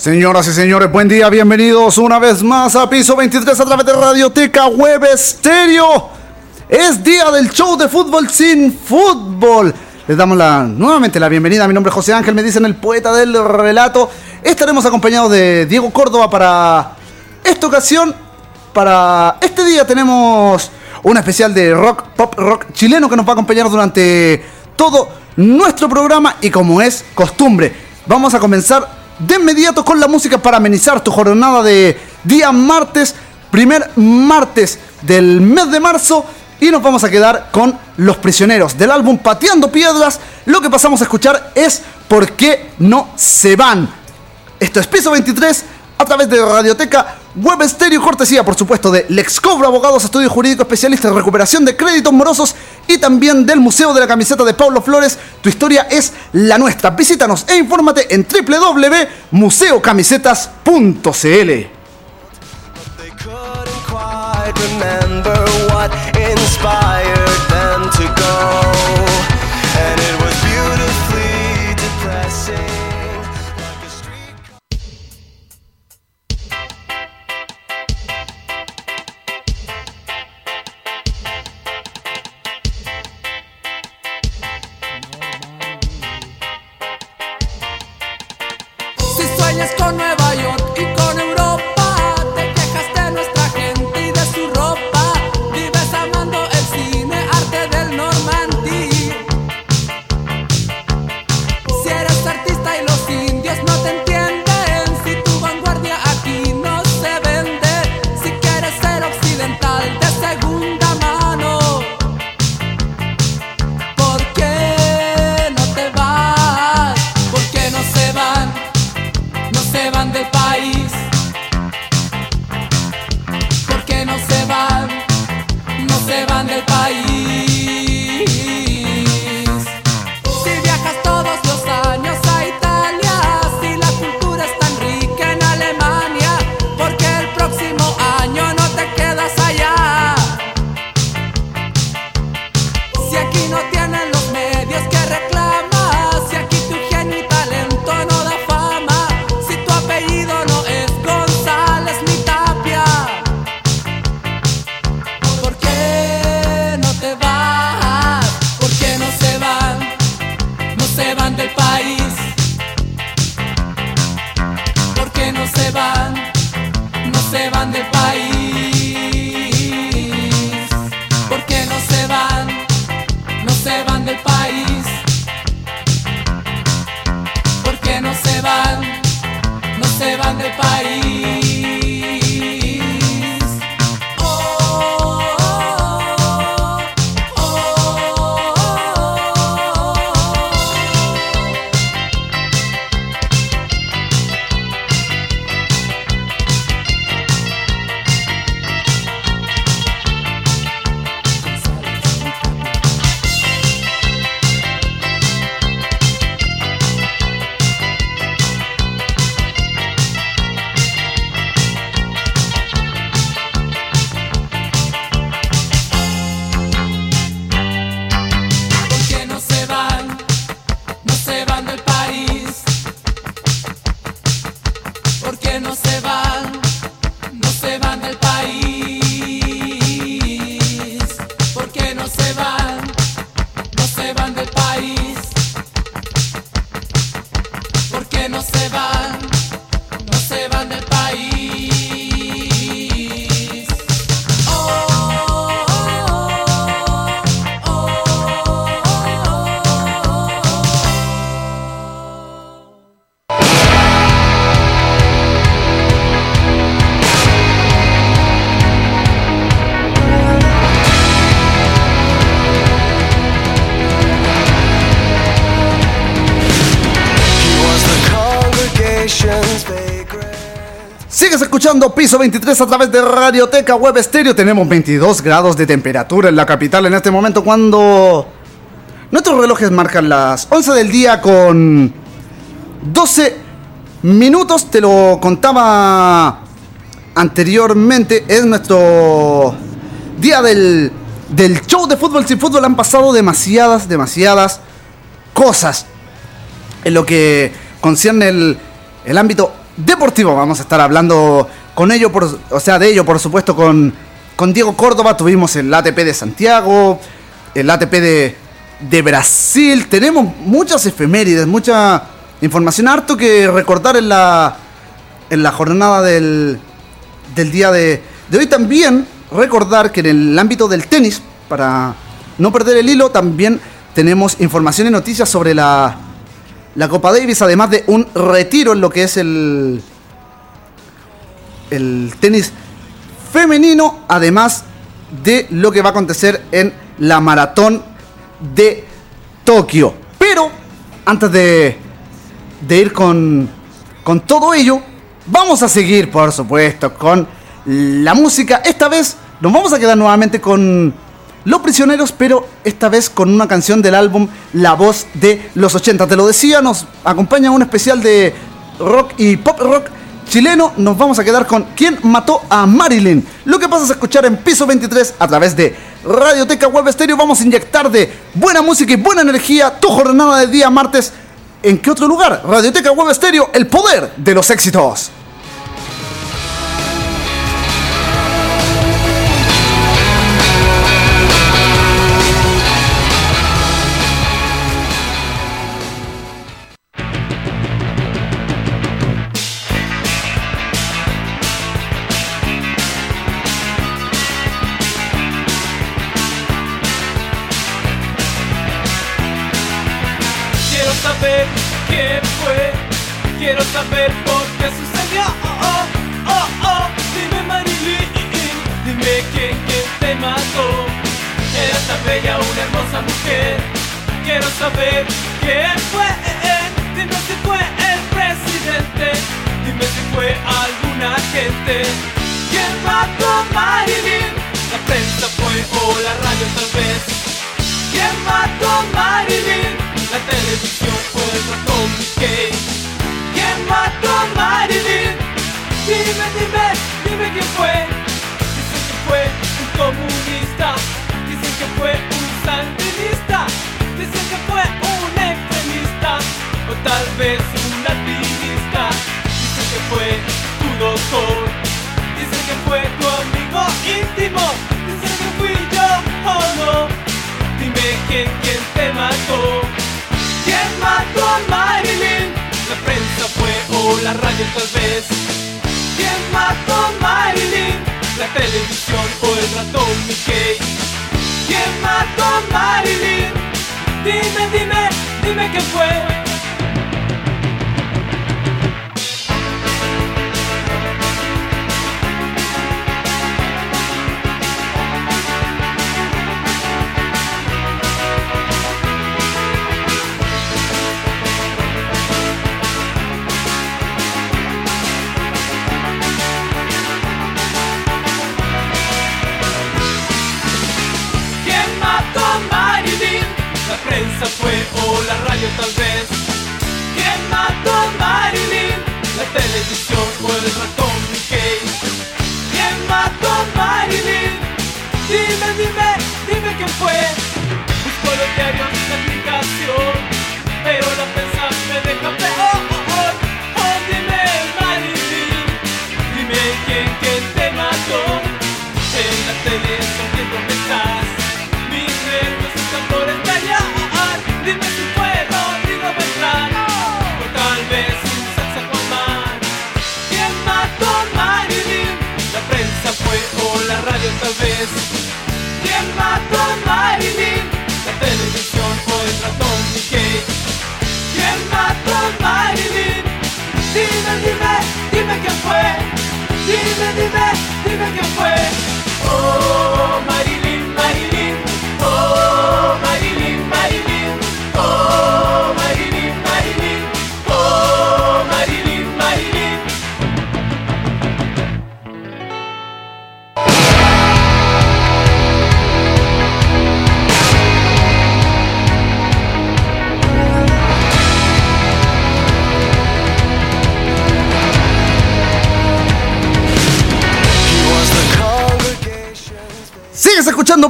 Señoras y señores, buen día, bienvenidos una vez más a Piso 23 a través de Radioteca Web Estéreo. Es día del show de fútbol sin fútbol. Les damos la, nuevamente la bienvenida. Mi nombre es José Ángel, me dicen el poeta del relato. Estaremos acompañados de Diego Córdoba para esta ocasión. Para este día tenemos una especial de rock, pop rock chileno que nos va a acompañar durante todo nuestro programa y como es costumbre, vamos a comenzar de inmediato con la música para amenizar tu jornada de día martes, primer martes del mes de marzo. Y nos vamos a quedar con Los Prisioneros del álbum Pateando Piedras. Lo que pasamos a escuchar es ¿Por qué no se van? Esto es Piso 23 a través de Radioteca Web Estéreo, cortesía, por supuesto, de Lex Cobra Abogados, Estudio Jurídico Especialista en Recuperación de Créditos Morosos y también del Museo de la Camiseta de Pablo Flores. Tu historia es la nuestra. Visítanos e infórmate en www.museocamisetas.cl. Piso 23 a través de Radioteca Web Estéreo. Tenemos 22 grados de temperatura en la capital en este momento cuando nuestros relojes marcan las 11 del día con 12 minutos. Te lo contaba anteriormente. Es nuestro día del, del show de fútbol sin fútbol. Han pasado demasiadas, demasiadas cosas en lo que concierne el, el ámbito deportivo. Vamos a estar hablando con ello, por, o sea, de ello, por supuesto, con, con Diego Córdoba. Tuvimos el ATP de Santiago, el ATP de, de Brasil. Tenemos muchas efemérides, mucha información, harto que recordar en la, en la jornada del, del día de, de hoy. También recordar que en el ámbito del tenis, para no perder el hilo, también tenemos información y noticias sobre la, la Copa Davis, además de un retiro en lo que es el, el tenis femenino, además de lo que va a acontecer en la maratón de Tokio. Pero antes de, de ir con, con todo ello, vamos a seguir, por supuesto, con la música. Esta vez nos vamos a quedar nuevamente con Los Prisioneros, pero esta vez con una canción del álbum La Voz de los 80. Te lo decía, nos acompaña un especial de rock y pop rock chileno. Nos vamos a quedar con ¿Quién mató a Marilyn? Lo que pasa es escuchar en piso 23 a través de Radioteca Web Stereo. Vamos a inyectar de buena música y buena energía tu jornada de día martes. ¿En qué otro lugar? Radioteca Web Stereo, el poder de los éxitos. saber por qué sucedió. Oh, oh, oh, oh. Dime Marilyn, dime quién, quién te mató. Era tan bella una hermosa mujer. Quiero saber quién fue. Dime si fue el presidente. Dime si fue alguna gente. ¿Quién mató Marilyn? La prensa fue o la radio tal vez. ¿Quién mató a Marilyn? La televisión. dicen que fue un comunista, dicen que fue un sandinista, dicen que fue un extremista, o tal vez un latinista, dicen que fue tu doctor, dicen que fue tu amigo íntimo, dicen que fui yo o no, dime quién, quién te mató, quién mató a Marilyn, la prensa fue o oh, la radio tal vez. ¿Quién mató a Marilyn? La televisión o el ratón Mickey. ¿Quién mató a Marilyn? Dime, dime, dime qué fue. fue. Busco los diarios de aplicación, pero no pensaste de campeón. Oh, oh, dime Marilyn, dime quién, quién te mató. En la tele sonriendo mensajes. Take it.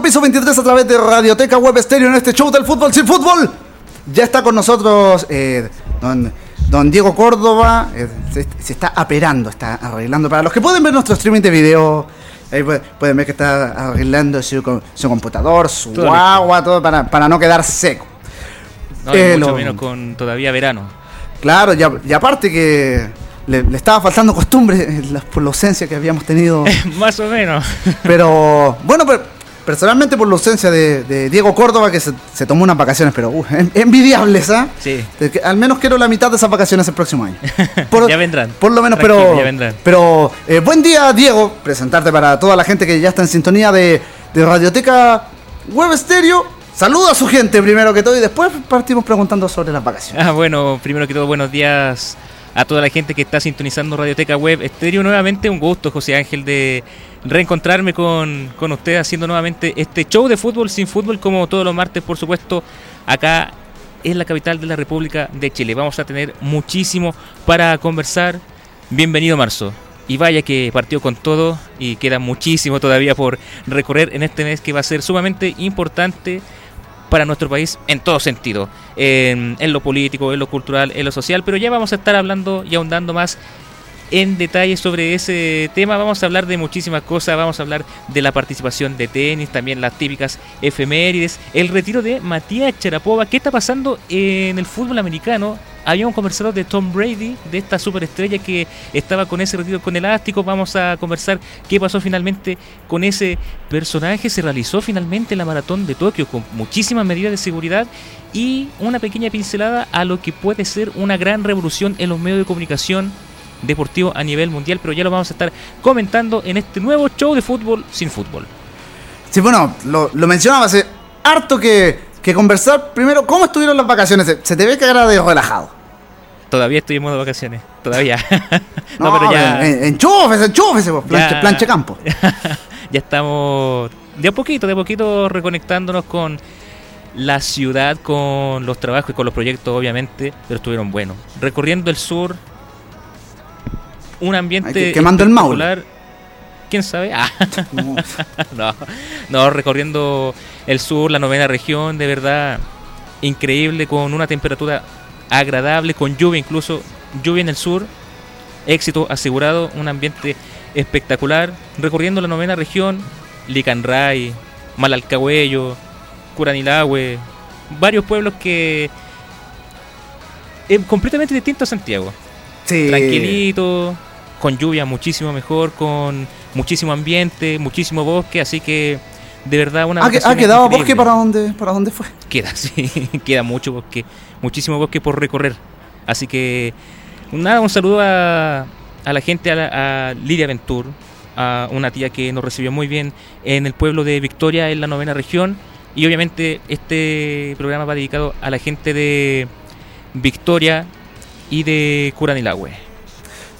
Piso 23 a través de Radioteca Web Stereo en este show del fútbol sin fútbol. Ya está con nosotros eh, don don Diego Córdoba eh, se, se está aperando, está arreglando. Para los que pueden ver nuestro streaming de video, ahí pueden, pueden ver que está arreglando su, su computador, su Todo agua, todo para, para no quedar seco. No, Eh, mucho lo- menos con todavía verano. Claro, y, a- y aparte que le, le estaba faltando costumbre eh, la- por la ausencia que habíamos tenido. Más o menos. Pero bueno, pero, personalmente por la ausencia de, de Diego Córdoba, que se, se tomó unas vacaciones, pero uh, en- envidiables, ¿ah? Sí. Al menos quiero la mitad de esas vacaciones el próximo año. Ya vendrán. Por lo menos, pero. ya vendrán. Pero eh, buen día, Diego. Presentarte para toda la gente que ya está en sintonía de, de Radioteca Web Stereo. Saluda a su gente primero que todo y después partimos preguntando sobre las vacaciones. Ah, bueno, primero que todo, buenos días a toda la gente que está sintonizando Radioteca Web Estéreo. Nuevamente, un gusto, José Ángel, de reencontrarme con, con usted haciendo nuevamente este show de fútbol sin fútbol, como todos los martes, por supuesto, acá en la capital de la República de Chile. Vamos a tener muchísimo para conversar. Bienvenido, Marzo. Y vaya que partió con todo y queda muchísimo todavía por recorrer en este mes que va a ser sumamente importante para nuestro país en todo sentido, en, en lo político, en lo cultural, en lo social, pero ya vamos a estar hablando y ahondando más en detalle sobre ese tema. Vamos a hablar de muchísimas cosas, vamos a hablar de la participación de tenis, también las típicas efemérides, el retiro de Matías Charapova, qué está pasando en el fútbol americano. Habíamos conversado de Tom Brady, de esta superestrella que estaba con ese retiro con elástico. Vamos a conversar qué pasó finalmente con ese personaje. Se realizó finalmente la maratón de Tokio con muchísimas medidas de seguridad y una pequeña pincelada a lo que puede ser una gran revolución en los medios de comunicación deportivo a nivel mundial, pero ya lo vamos a estar comentando en este nuevo show de fútbol sin fútbol. Sí, bueno, lo, lo mencionaba hace harto que, que conversar. Primero, ¿cómo estuvieron las vacaciones? Se, se te ve que era de relajado. Todavía en modo vacaciones, todavía. No, no, pero ya, En, enchúfese, enchúfese, pues, planche, Ya. planche campo. ya estamos de a poquito, de a poquito reconectándonos con la ciudad, con los trabajos y con los proyectos, obviamente, pero estuvieron buenos. Recorriendo el sur, un ambiente quemando el Maule. espectacular. ¿Quién sabe? Ah, No. no, no, recorriendo el sur, la novena región, de verdad increíble, con una temperatura agradable, con lluvia incluso, lluvia en el sur, éxito asegurado, un ambiente espectacular, recorriendo la novena región, Licanray, Malalcahuello, Curanilahue, varios pueblos que es completamente distinto a Santiago Sí. tranquilito, con lluvia muchísimo mejor, con muchísimo ambiente, muchísimo bosque, así que de verdad una ¿Ha, ha quedado increíble. bosque para dónde, para dónde fue? Queda, sí, queda mucho bosque, muchísimo bosque por recorrer. Así que nada, un saludo a, a la gente, a, la- a Lidia Ventur, a una tía que nos recibió muy bien en el pueblo de Victoria, en la novena región. Y obviamente este programa va dedicado a la gente de Victoria y de Curanilahue.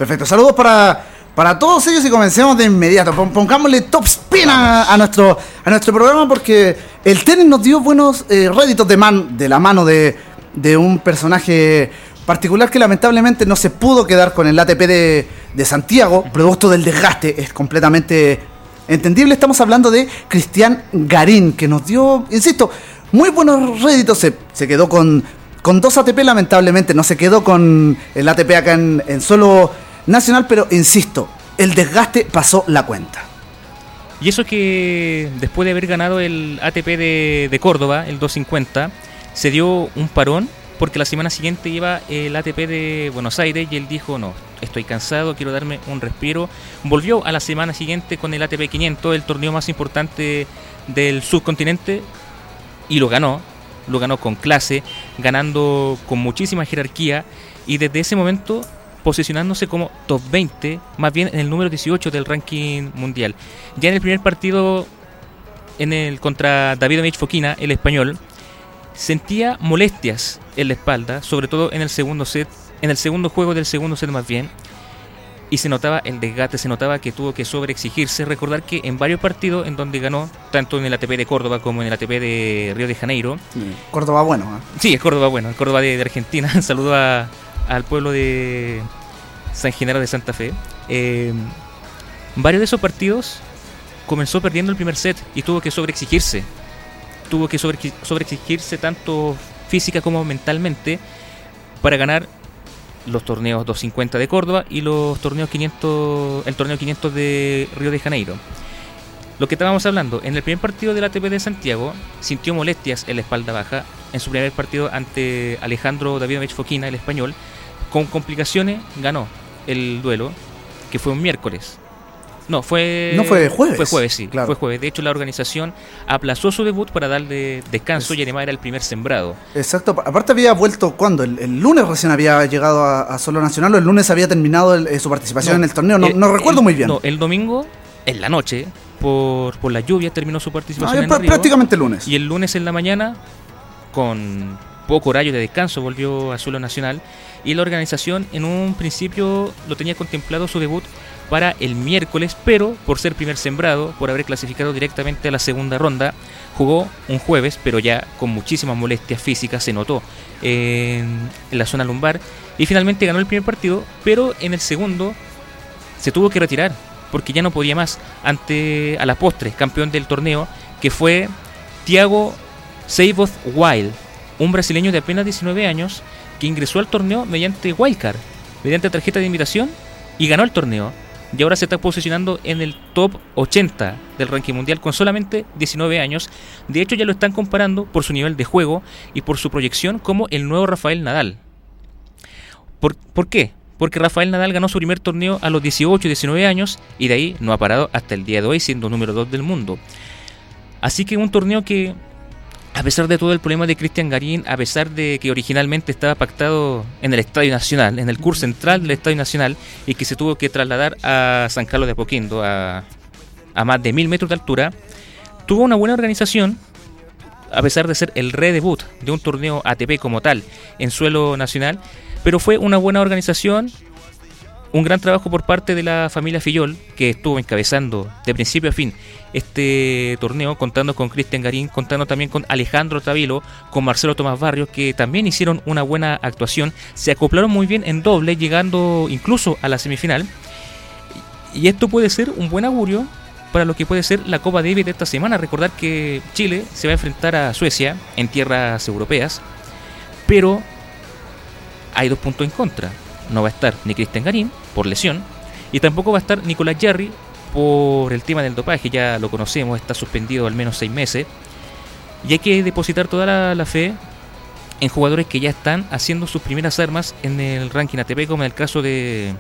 Perfecto, saludos para, para todos ellos y comencemos de inmediato. Pon- Pongámosle top spin a, nuestro, a nuestro programa porque el tenis nos dio buenos eh, réditos de, man, de la mano de, de un personaje particular que lamentablemente no se pudo quedar con el ATP de, de Santiago, producto del desgaste, es completamente entendible. Estamos hablando de Cristian Garín, que nos dio, insisto, muy buenos réditos. Se, se quedó con, con dos ATP, lamentablemente, no se quedó con el ATP acá en, suelo nacional, pero insisto, el desgaste pasó la cuenta. Y eso que después de haber ganado el ATP de, de Córdoba, el 250, se dio un parón porque la semana siguiente iba el ATP de Buenos Aires y él dijo, no, estoy cansado, quiero darme un respiro. Volvió a la semana siguiente con el ATP 500, el torneo más importante del subcontinente, y lo ganó. Lo ganó con clase, ganando con muchísima jerarquía y desde ese momento posicionándose como top 20, más bien en el número 18 del ranking mundial. Ya en el primer partido en el contra David Fokina, el español, sentía molestias en la espalda, sobre todo en el segundo set, en el segundo juego del segundo set más bien, y se notaba el desgaste, se notaba que tuvo que sobreexigirse. Recordar que en varios partidos en donde ganó, tanto en el ATP de Córdoba como en el ATP de Río de Janeiro, Córdoba bueno. ¿eh? Sí, es Córdoba, bueno, el Córdoba de, de Argentina. Saludo a- al pueblo de San Genaro de Santa Fe. Eh, varios de esos partidos comenzó perdiendo el primer set y tuvo que sobreexigirse. Tuvo que sobre, sobreexigirse tanto física como mentalmente para ganar los torneos 250 de Córdoba y los torneos 500, el torneo 500 de Río de Janeiro. Lo que estábamos hablando, en el primer partido del ATP de Santiago sintió molestias en la espalda baja en su primer partido ante Alejandro Davidovich Foquina, el español. Con complicaciones ganó el duelo, que fue un miércoles. No, fue. No fue jueves. Fue jueves, sí. Fue jueves. De hecho, la organización aplazó su debut para darle descanso y además era el primer sembrado. Exacto. Aparte, había vuelto. ¿Cuándo? El, lunes recién había llegado a, Solo Nacional o el lunes había terminado eh, su participación en el torneo. No, no recuerdo muy bien. No, el domingo, en la noche, por, por la lluvia, terminó su participación. en el prácticamente el lunes. Y el lunes en la mañana, con poco horario de descanso, volvió a Solo Nacional. Y la organización, en un principio, lo tenía contemplado su debut para el miércoles, pero por ser primer sembrado, por haber clasificado directamente a la segunda ronda, jugó un jueves, pero ya con muchísimas molestias físicas, se notó en, la zona lumbar, y finalmente ganó el primer partido, pero en el segundo se tuvo que retirar, porque ya no podía más, ante a la postre, campeón del torneo, que fue Thiago Seiboth Wild, un brasileño de apenas 19 años, que ingresó al torneo mediante wildcard, mediante tarjeta de invitación, y ganó el torneo y ahora se está posicionando en el top 80 del ranking mundial con solamente 19 años. De hecho, ya lo están comparando por su nivel de juego y por su proyección como el nuevo Rafael Nadal. ¿Por, ¿por qué? Porque Rafael Nadal ganó su primer torneo a los 18 y 19 años y de ahí no ha parado hasta el día de hoy siendo número 2 del mundo. Así que un torneo que a pesar de todo el problema de Cristian Garín, a pesar de que originalmente estaba pactado en el Estadio Nacional, en el curso central del Estadio Nacional, y que se tuvo que trasladar a San Carlos de Apoquindo, a, a más de mil metros de altura, tuvo una buena organización, a pesar de ser el redebut de un torneo ATP como tal en suelo nacional, pero fue una buena organización, un gran trabajo por parte de la familia Fillol, que estuvo encabezando de principio a fin este torneo, contando con Cristian Garín, contando también con Alejandro Tavilo, con Marcelo Tomás Barrios, que también hicieron una buena actuación, se acoplaron muy bien en doble, llegando incluso a la semifinal. Y esto puede ser un buen augurio para lo que puede ser la Copa Davis de esta semana. Recordar que Chile se va a enfrentar a Suecia en tierras europeas, pero hay dos puntos en contra no va a estar ni Cristian Garín por lesión y tampoco va a estar Nicolás Jarry por el tema del dopaje, ya lo conocemos, está suspendido al menos seis meses. Y hay que depositar toda la, fe en jugadores que ya están haciendo sus primeras armas en el ranking ATP, como en el caso de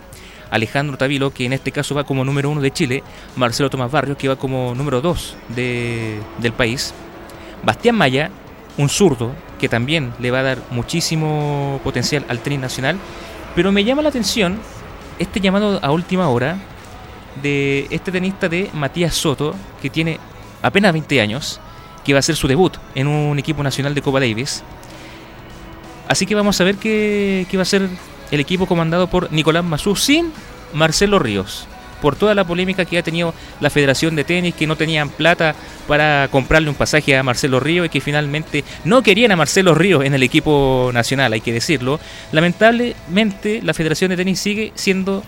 Alejandro Tavilo, que en este caso va como número uno de Chile, Marcelo Tomás Barrios, que va como número dos del país, Bastián Maya, un zurdo, que también le va a dar muchísimo potencial al tenis nacional, pero me llama la atención este llamado a última hora de este tenista de Matías Soto, que tiene apenas 20 años, que va a hacer su debut en un equipo nacional de Copa Davis. Así que vamos a ver qué, qué va a ser el equipo comandado por Nicolás Mazú sin Marcelo Ríos por toda la polémica que ha tenido la Federación de Tenis, que no tenían plata para comprarle un pasaje a Marcelo Río y que finalmente no querían a Marcelo Río en el equipo nacional, hay que decirlo. Lamentablemente la Federación de Tenis sigue siendo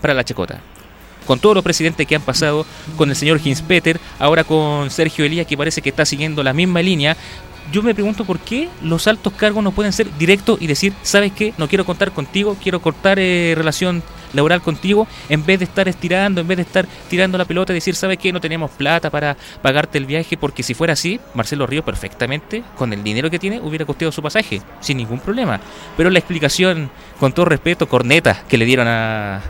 para la chacota con todos los presidentes que han pasado, con el señor Hinspeter, ahora con Sergio Elías, que parece que está siguiendo la misma línea. Yo me pregunto por qué los altos cargos no pueden ser directos y decir, ¿sabes qué? No quiero contar contigo, quiero cortar eh, relación laboral contigo, en vez de estar estirando, en vez de estar tirando la pelota y decir, ¿sabes qué? No tenemos plata para pagarte el viaje, porque si fuera así, Marcelo Ríos perfectamente, con el dinero que tiene, hubiera costeado su pasaje, sin ningún problema. Pero la explicación, con todo respeto, corneta que le dieron a,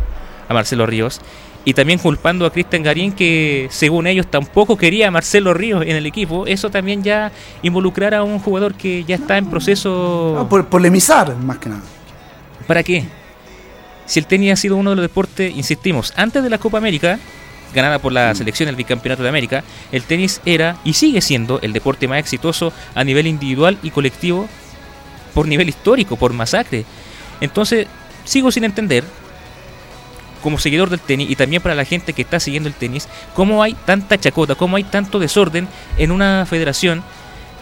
a Marcelo Ríos, y también culpando a Cristian Garín que según ellos tampoco quería a Marcelo Ríos en el equipo, eso también ya involucrar a un jugador que ya está en proceso... por polemizar más que nada. ¿Para qué? Si el tenis ha sido uno de los deportes, insistimos, antes de la Copa América, ganada por la mm. selección del bicampeonato de América, el tenis era y sigue siendo el deporte más exitoso a nivel individual y colectivo por nivel histórico, por masacre. Entonces, sigo sin entender, como seguidor del tenis y también para la gente que está siguiendo el tenis, cómo hay tanta chacota, cómo hay tanto desorden en una federación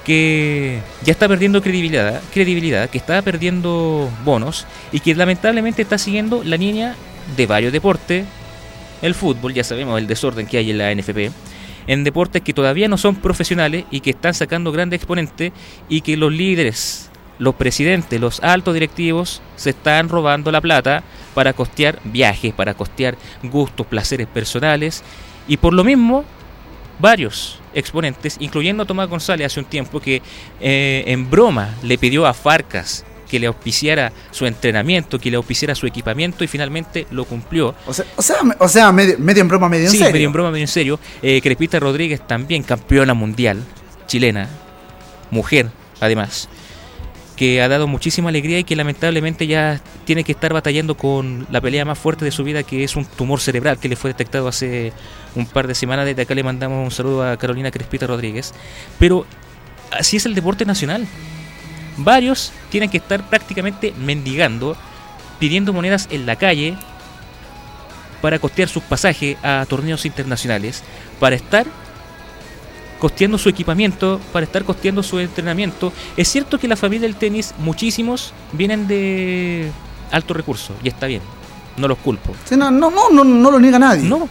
que ya está perdiendo credibilidad, credibilidad, que está perdiendo bonos y que lamentablemente está siguiendo la línea de varios deportes, el fútbol, ya sabemos el desorden que hay en la NFP, en deportes que todavía no son profesionales y que están sacando grandes exponentes y que los líderes los presidentes, los altos directivos se están robando la plata para costear viajes, para costear gustos, placeres personales. Y por lo mismo varios exponentes, incluyendo a Tomás González hace un tiempo que eh, en broma le pidió a Farcas que le auspiciara su entrenamiento, que le auspiciara su equipamiento y finalmente lo cumplió. O sea, o sea, medio, en broma, medio en sí, serio. medio en broma, medio en serio. Eh, Crepita Rodríguez también campeona mundial chilena, mujer además que ha dado muchísima alegría y que lamentablemente ya tiene que estar batallando con la pelea más fuerte de su vida, que es un tumor cerebral que le fue detectado hace un par de semanas. Desde acá le mandamos un saludo a Carolina Crespita Rodríguez. Pero así es el deporte nacional. Varios tienen que estar prácticamente mendigando, pidiendo monedas en la calle para costear sus pasajes a torneos internacionales, para estar costeando su equipamiento, para estar costeando su entrenamiento. Es cierto que la familia del tenis, muchísimos, vienen de alto recurso, y está bien, no los culpo. no, no, no, no, lo niega nadie. No.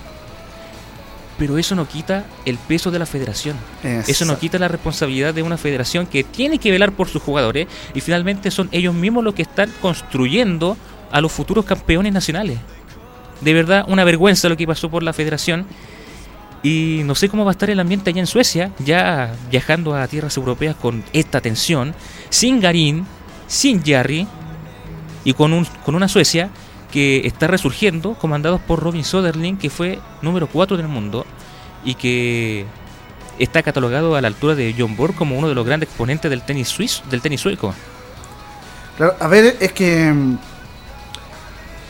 Pero eso no quita el peso de la federación. Eso no quita la responsabilidad de una federación que tiene que velar por sus jugadores y finalmente son ellos mismos los que están construyendo a los futuros campeones nacionales. De verdad, una vergüenza lo que pasó por la federación y no sé cómo va a estar el ambiente allá en Suecia, ya viajando a tierras europeas con esta tensión, sin Garín, sin Jarry y con, un, con una Suecia que está resurgiendo, comandados por Robin Soderling, que fue número 4 del mundo y que está catalogado a la altura de John Borg como uno de los grandes exponentes del tenis suizo, del tenis sueco. a ver, es que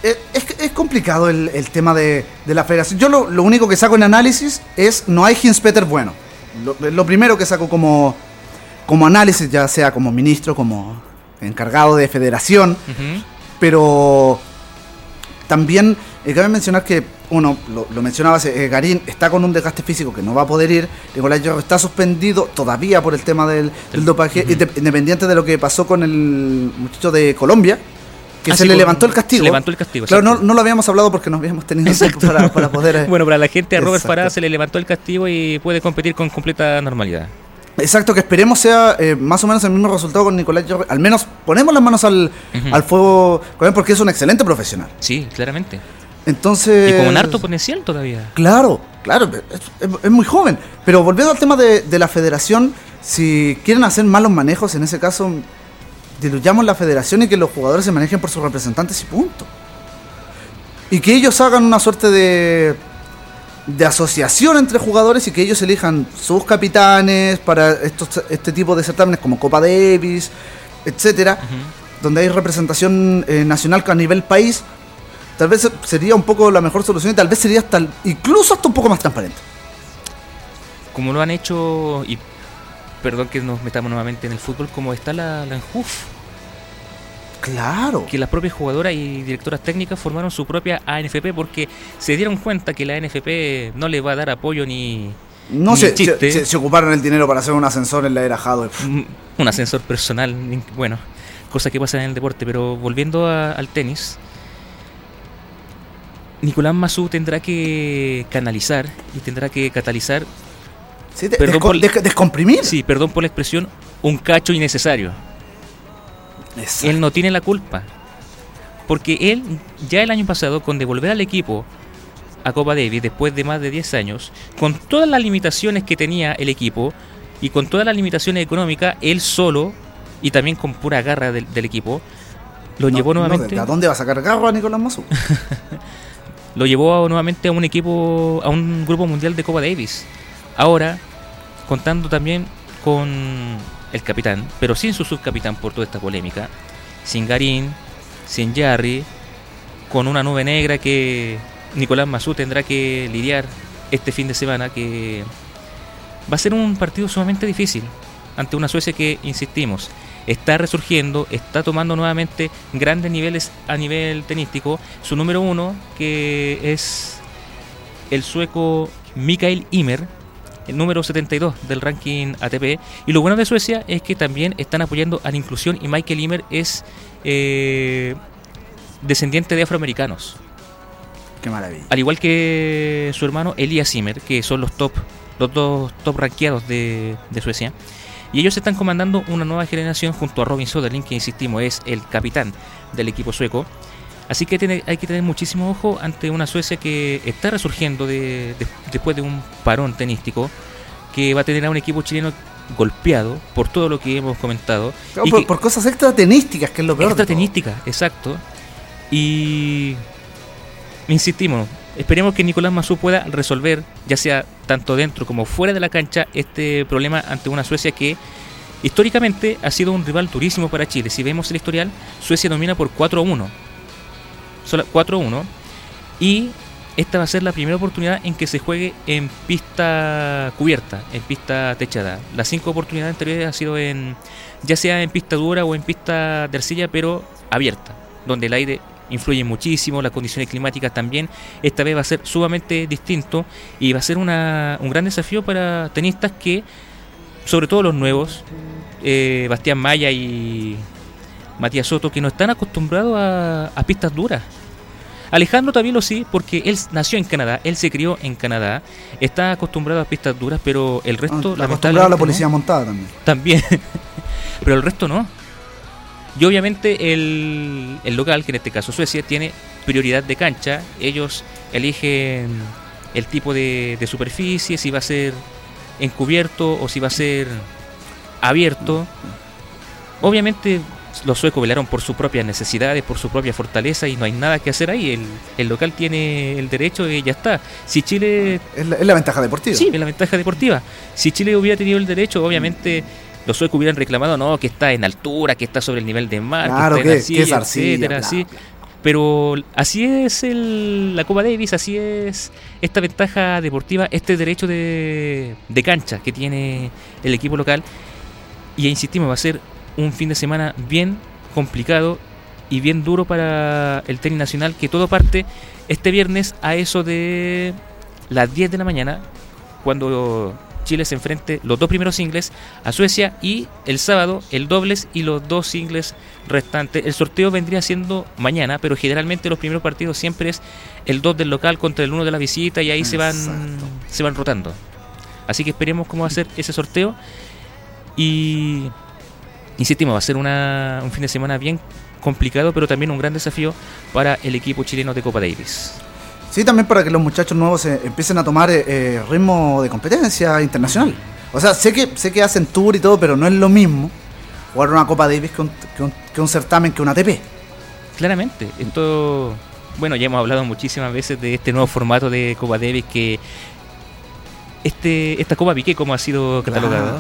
es, complicado el, tema de, la federación. Yo lo, único que saco en análisis es no hay Hinspeter bueno. Lo, primero que saco como, como análisis, ya sea como ministro, como encargado de federación, pero también eh, cabe mencionar que uno, lo, mencionaba, eh, Garín está con un desgaste físico que no va a poder ir. Nicolás está suspendido todavía por el tema del, dopaje, independiente de lo que pasó con el muchacho de Colombia, que ah, se le levantó el castigo. Se levantó el castigo. Claro, no, lo habíamos hablado porque no habíamos tenido tiempo para, poder. Eh, bueno, para la gente a Robert Farah se le levantó el castigo y puede competir con completa normalidad. Exacto, que esperemos sea eh, más o menos el mismo resultado con Nicolás Jorge. Al menos ponemos las manos al, fuego con él porque es un excelente profesional. Sí, claramente. Entonces. Y con un harto potencial todavía. Claro, claro, es, muy joven. Pero volviendo al tema de, de la federación, si quieren hacer malos manejos, en ese caso diluyamos la federación y que los jugadores se manejen por sus representantes y punto. Y que ellos hagan una suerte de, de asociación entre jugadores y que ellos elijan sus capitanes para estos, este tipo de certámenes como Copa Davis, etcétera, donde hay representación eh, nacional a nivel país. Tal vez sería un poco la mejor solución y tal vez sería hasta incluso hasta un poco más transparente. Como lo han hecho y perdón que nos metamos nuevamente en el fútbol, como está la, la Claro. Que las propias jugadoras y directoras técnicas formaron su propia ANFP porque se dieron cuenta que la ANFP no le va a dar apoyo ni. No sé, se, se, ocuparon el dinero para hacer un ascensor en la era Jadwe. Mm, un ascensor personal, bueno, cosa que pasa en el deporte, pero volviendo al tenis. Nicolás Mazú tendrá que canalizar y tendrá que catalizar descomprimir. Sí, perdón por la expresión, un cacho innecesario. Él no tiene la culpa. Porque él, ya el año pasado, con devolver al equipo a Copa Davis después de más de 10 años, con todas las limitaciones que tenía el equipo y con todas las limitaciones económicas, él solo y también con pura garra del, equipo, lo llevó nuevamente. ¿A dónde va a sacar garra Nicolás Mazo? lo llevó nuevamente a un equipo, a un grupo mundial de Copa Davis. Ahora, contando también con el capitán, pero sin su subcapitán por toda esta polémica, sin Garín, sin Jarry, con una nube negra que Nicolás Mazú tendrá que lidiar este fin de semana, que va a ser un partido sumamente difícil ante una Suecia que, insistimos, está resurgiendo, está tomando nuevamente grandes niveles a nivel tenístico. Su número uno, que es el sueco Mikael Imer, el número 72 del ranking ATP. Y lo bueno de Suecia es que también están apoyando a la inclusión y Michael Imer es eh, descendiente de afroamericanos. Qué maravilla. Al igual que su hermano Elias Imer, que son los top, los dos top rankeados de, de Suecia. Y ellos están comandando una nueva generación junto a Robin Soderling, que insistimos es el capitán del equipo sueco. Así que tiene, hay que tener muchísimo ojo ante una Suecia que está resurgiendo de, después de un parón tenístico, que va a tener a un equipo chileno golpeado por todo lo que hemos comentado. y por, por, cosas extratenísticas, que es lo peor. Extratenísticas, exacto. Y insistimos, esperemos que Nicolás Mazú pueda resolver, ya sea tanto dentro como fuera de la cancha, este problema ante una Suecia que históricamente ha sido un rival durísimo para Chile. Si vemos el historial, Suecia domina por 4-1. 4-1. Y esta va a ser la primera oportunidad en que se juegue en pista cubierta, en pista techada. Las cinco oportunidades anteriores han sido en, ya sea en pista dura o en pista de arcilla, pero abierta, donde el aire influye muchísimo, las condiciones climáticas también. Esta vez va a ser sumamente distinto y va a ser una, un gran desafío para tenistas que, sobre todo los nuevos, eh, Bastián Maya y Matías Soto, que no están acostumbrados a, a pistas duras. Alejandro Tavilo sí, porque él nació en Canadá, él se crió en Canadá, está acostumbrado a pistas duras, pero el resto... Ah, acostumbrado a la policía montada también. También, pero el resto no. Y obviamente el, local, que en este caso Suecia, tiene prioridad de cancha. Ellos eligen el tipo de, superficie, si va a ser encubierto o si va a ser abierto. Obviamente los suecos velaron por sus propias necesidades, por su propia fortaleza y no hay nada que hacer ahí. El, local tiene el derecho y ya está. Si Chile... Es la, es la, ventaja deportiva. Sí, es la ventaja deportiva. Si Chile hubiera tenido el derecho, obviamente los suecos hubieran reclamado, no, que está en altura, que está sobre el nivel de mar, que está en arcilla, etcétera, así. Pero así es el, la Copa Davis, así es esta ventaja deportiva, este derecho de, de cancha que tiene el equipo local. Y insistimos, va a ser un fin de semana bien complicado y bien duro para el tenis nacional, que todo parte este viernes a eso de las 10 de la mañana, cuando Chile se enfrente los dos primeros singles a Suecia y el sábado el dobles y los dos singles restantes. El sorteo vendría siendo mañana, pero generalmente los primeros partidos siempre es el 2 del local contra el 1 de la visita y ahí se van se van rotando. Así que esperemos cómo va a ser ese sorteo y insistimos, va a ser una, un fin de semana bien complicado, pero también un gran desafío para el equipo chileno de Copa Davis. Sí, también para que los muchachos nuevos eh, empiecen a tomar eh, eh, ritmo de competencia internacional. O sea, sé que, sé que hacen tour y todo, pero no es lo mismo jugar una Copa Davis que un, que un, certamen que una ATP. Claramente. Esto, bueno, ya hemos hablado muchísimas veces de este nuevo formato de Copa Davis que este, esta Copa Piqué, como ha sido catalogada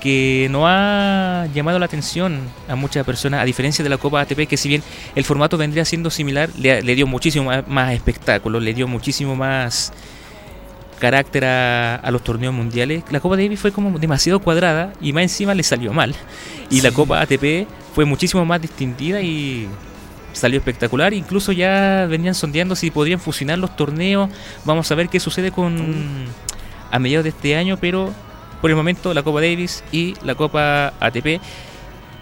que no ha llamado la atención a muchas personas, a diferencia de la Copa ATP, que si bien el formato vendría siendo similar, le, dio muchísimo más, espectáculo, le dio muchísimo más carácter a, los torneos mundiales. La Copa Davis fue como demasiado cuadrada y más encima le salió mal. Y la Copa ATP fue muchísimo más distinguida y salió espectacular. Incluso ya venían sondeando si podrían fusionar los torneos. Vamos a ver qué sucede con a mediados de este año, pero por el momento la Copa Davis y la Copa ATP,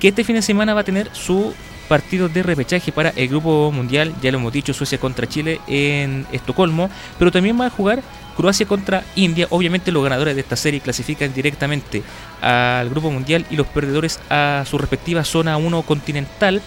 que este fin de semana va a tener su partido de repechaje para el Grupo Mundial, ya lo hemos dicho, Suecia contra Chile en Estocolmo, pero también va a jugar Croacia contra India. Obviamente los ganadores de esta serie clasifican directamente al Grupo Mundial y los perdedores a su respectiva zona 1 continental.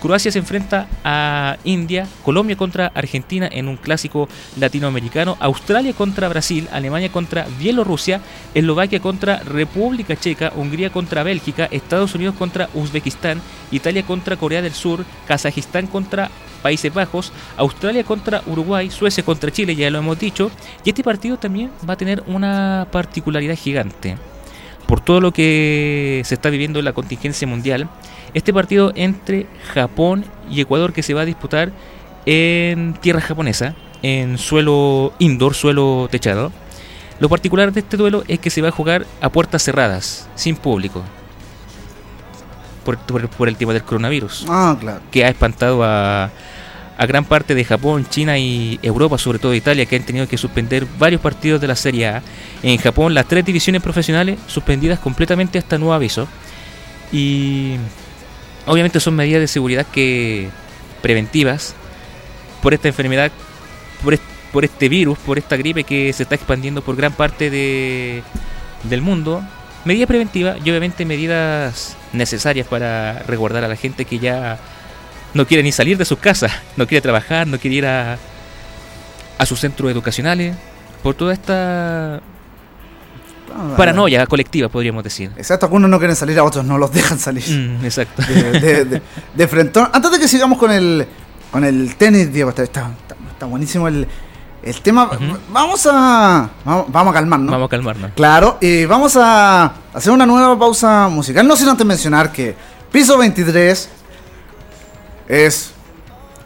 Croacia se enfrenta a India, Colombia contra Argentina en un clásico latinoamericano, Australia contra Brasil, Alemania contra Bielorrusia, Eslovaquia contra República Checa, Hungría contra Bélgica, Estados Unidos contra Uzbekistán, Italia contra Corea del Sur, Kazajistán contra Países Bajos, Australia contra Uruguay, Suecia contra Chile, ya lo hemos dicho, y este partido también va a tener una particularidad gigante. Por todo lo que se está viviendo en la contingencia mundial, este partido entre Japón y Ecuador que se va a disputar en tierra japonesa, en suelo indoor, suelo techado. Lo particular de este duelo es que se va a jugar a puertas cerradas, sin público. Por, el tema del coronavirus. Ah, claro. Que ha espantado a, a gran parte de Japón, China y Europa, sobre todo Italia, que han tenido que suspender varios partidos de la Serie A. En Japón, las tres divisiones profesionales suspendidas completamente hasta nuevo aviso. Y Obviamente son medidas de seguridad que preventivas por esta enfermedad, por, este virus, por esta gripe que se está expandiendo por gran parte de, del mundo. Medidas preventivas y obviamente medidas necesarias para recordar a la gente que ya no quiere ni salir de sus casas, no quiere trabajar, no quiere ir a, a sus centros educacionales, por toda esta Ah, paranoia colectiva, podríamos decir. Exacto, algunos no quieren salir, a otros no los dejan salir. Mm, exacto. De, de, de- de frentón. Antes de que sigamos con el con el tenis, Diego, está, está, está buenísimo el, el tema. Vamos a vamos, vamos a calmarnos. Vamos a calmarnos. Claro, y vamos a hacer una nueva pausa musical. No sin antes mencionar que Piso 23 es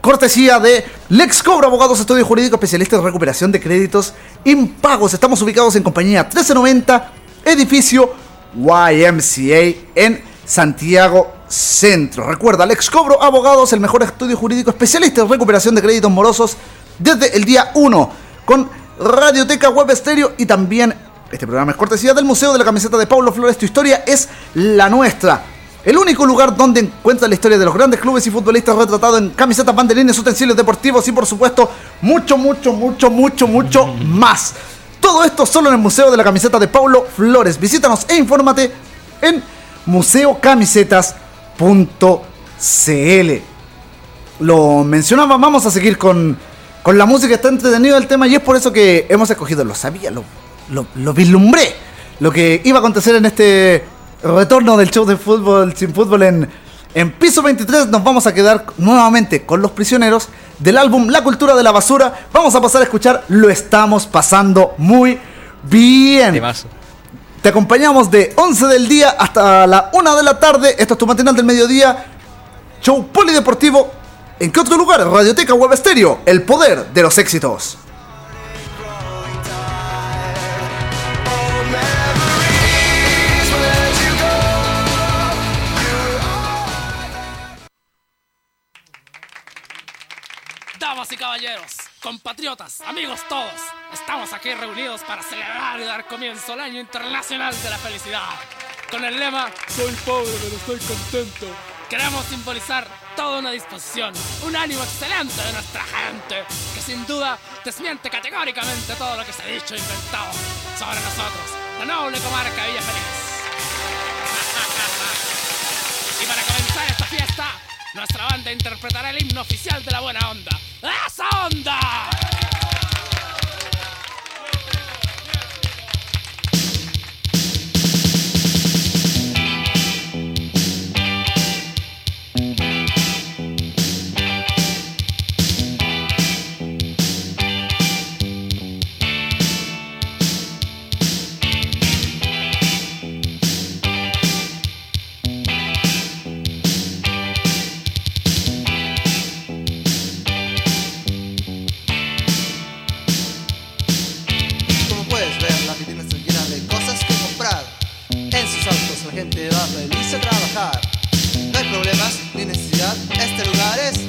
cortesía de Lex Cobra Abogados Estudio Jurídico Especialista en Recuperación de Créditos Impagos. Estamos ubicados en compañía 1390, edificio YMCA en Santiago Centro. Recuerda, Lex Cobro Abogados, el mejor estudio jurídico especialista en recuperación de créditos morosos desde el día 1 con Radioteca Web Estéreo y también este programa es cortesía del Museo de la Camiseta de Paulo Flores. Tu historia es la nuestra. El único lugar donde encuentras la historia de los grandes clubes y futbolistas retratados en camisetas, banderines, utensilios deportivos y por supuesto mucho, mucho, mucho, mucho, mucho más. Todo esto solo en el Museo de la Camiseta de Paulo Flores. Visítanos e infórmate en museocamisetas.cl. Lo mencionaba, vamos a seguir con, con la música, está entretenido el tema y es por eso que hemos escogido, lo sabía, lo, lo, lo vislumbré, lo que iba a acontecer en este retorno del show de fútbol sin fútbol en, en piso 23. Nos vamos a quedar nuevamente con los prisioneros del álbum La Cultura de la Basura. Vamos a pasar a escuchar Lo estamos pasando muy bien. Te acompañamos de 11 del día hasta la 1 de la tarde. Esto es tu matinal del mediodía. Show polideportivo. ¿En qué otro lugar? Radioteca Web Estéreo. El poder de los éxitos. Y caballeros, compatriotas, amigos todos, estamos aquí reunidos para celebrar y dar comienzo al Año Internacional de la Felicidad. Con el lema Soy pobre pero estoy contento. Queremos simbolizar toda una disposición, un ánimo excelente de nuestra gente, que sin duda desmiente categóricamente todo lo que se ha dicho e inventado sobre nosotros, la noble comarca Villa Feliz. nuestra banda interpretará el himno oficial de la buena onda. ¡Esa onda! Este lugar es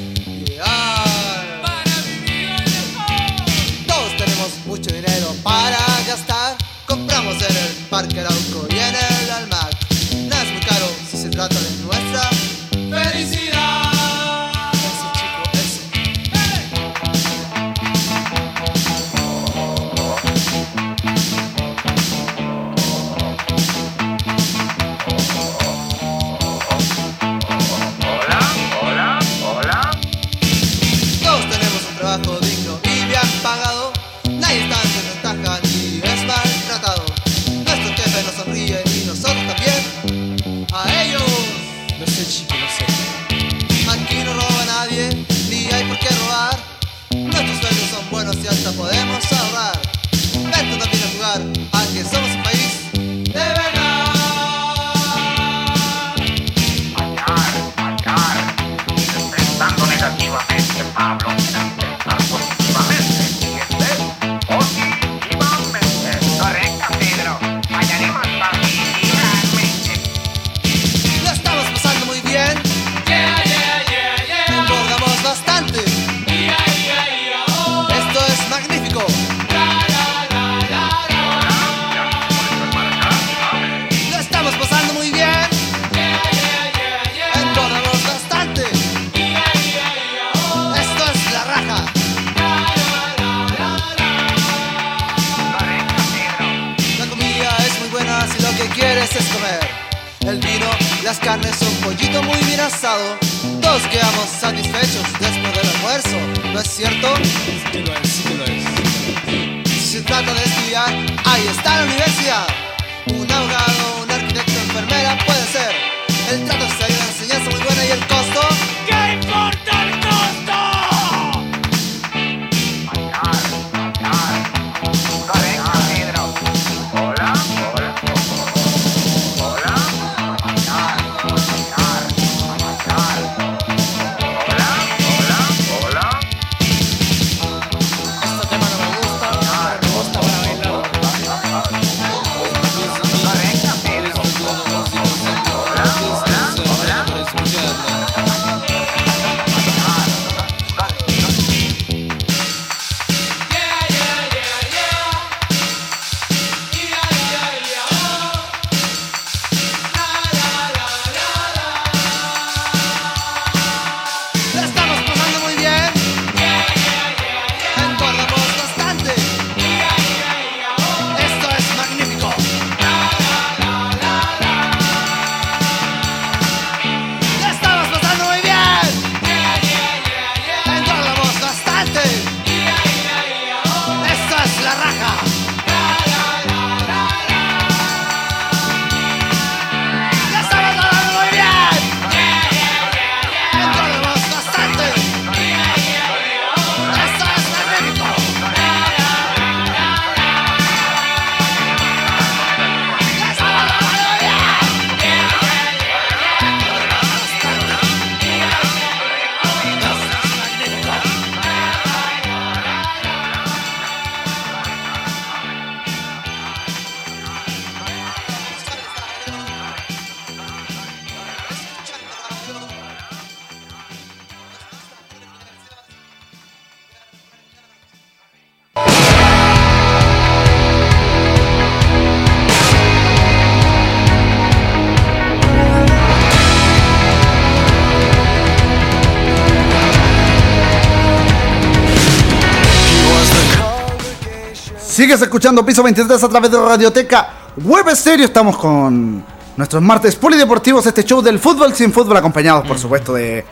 Sigues escuchando Piso 23 a través de Radioteca Web Stereo. Estamos con nuestros martes polideportivos, este show del fútbol sin fútbol, acompañados por supuesto de,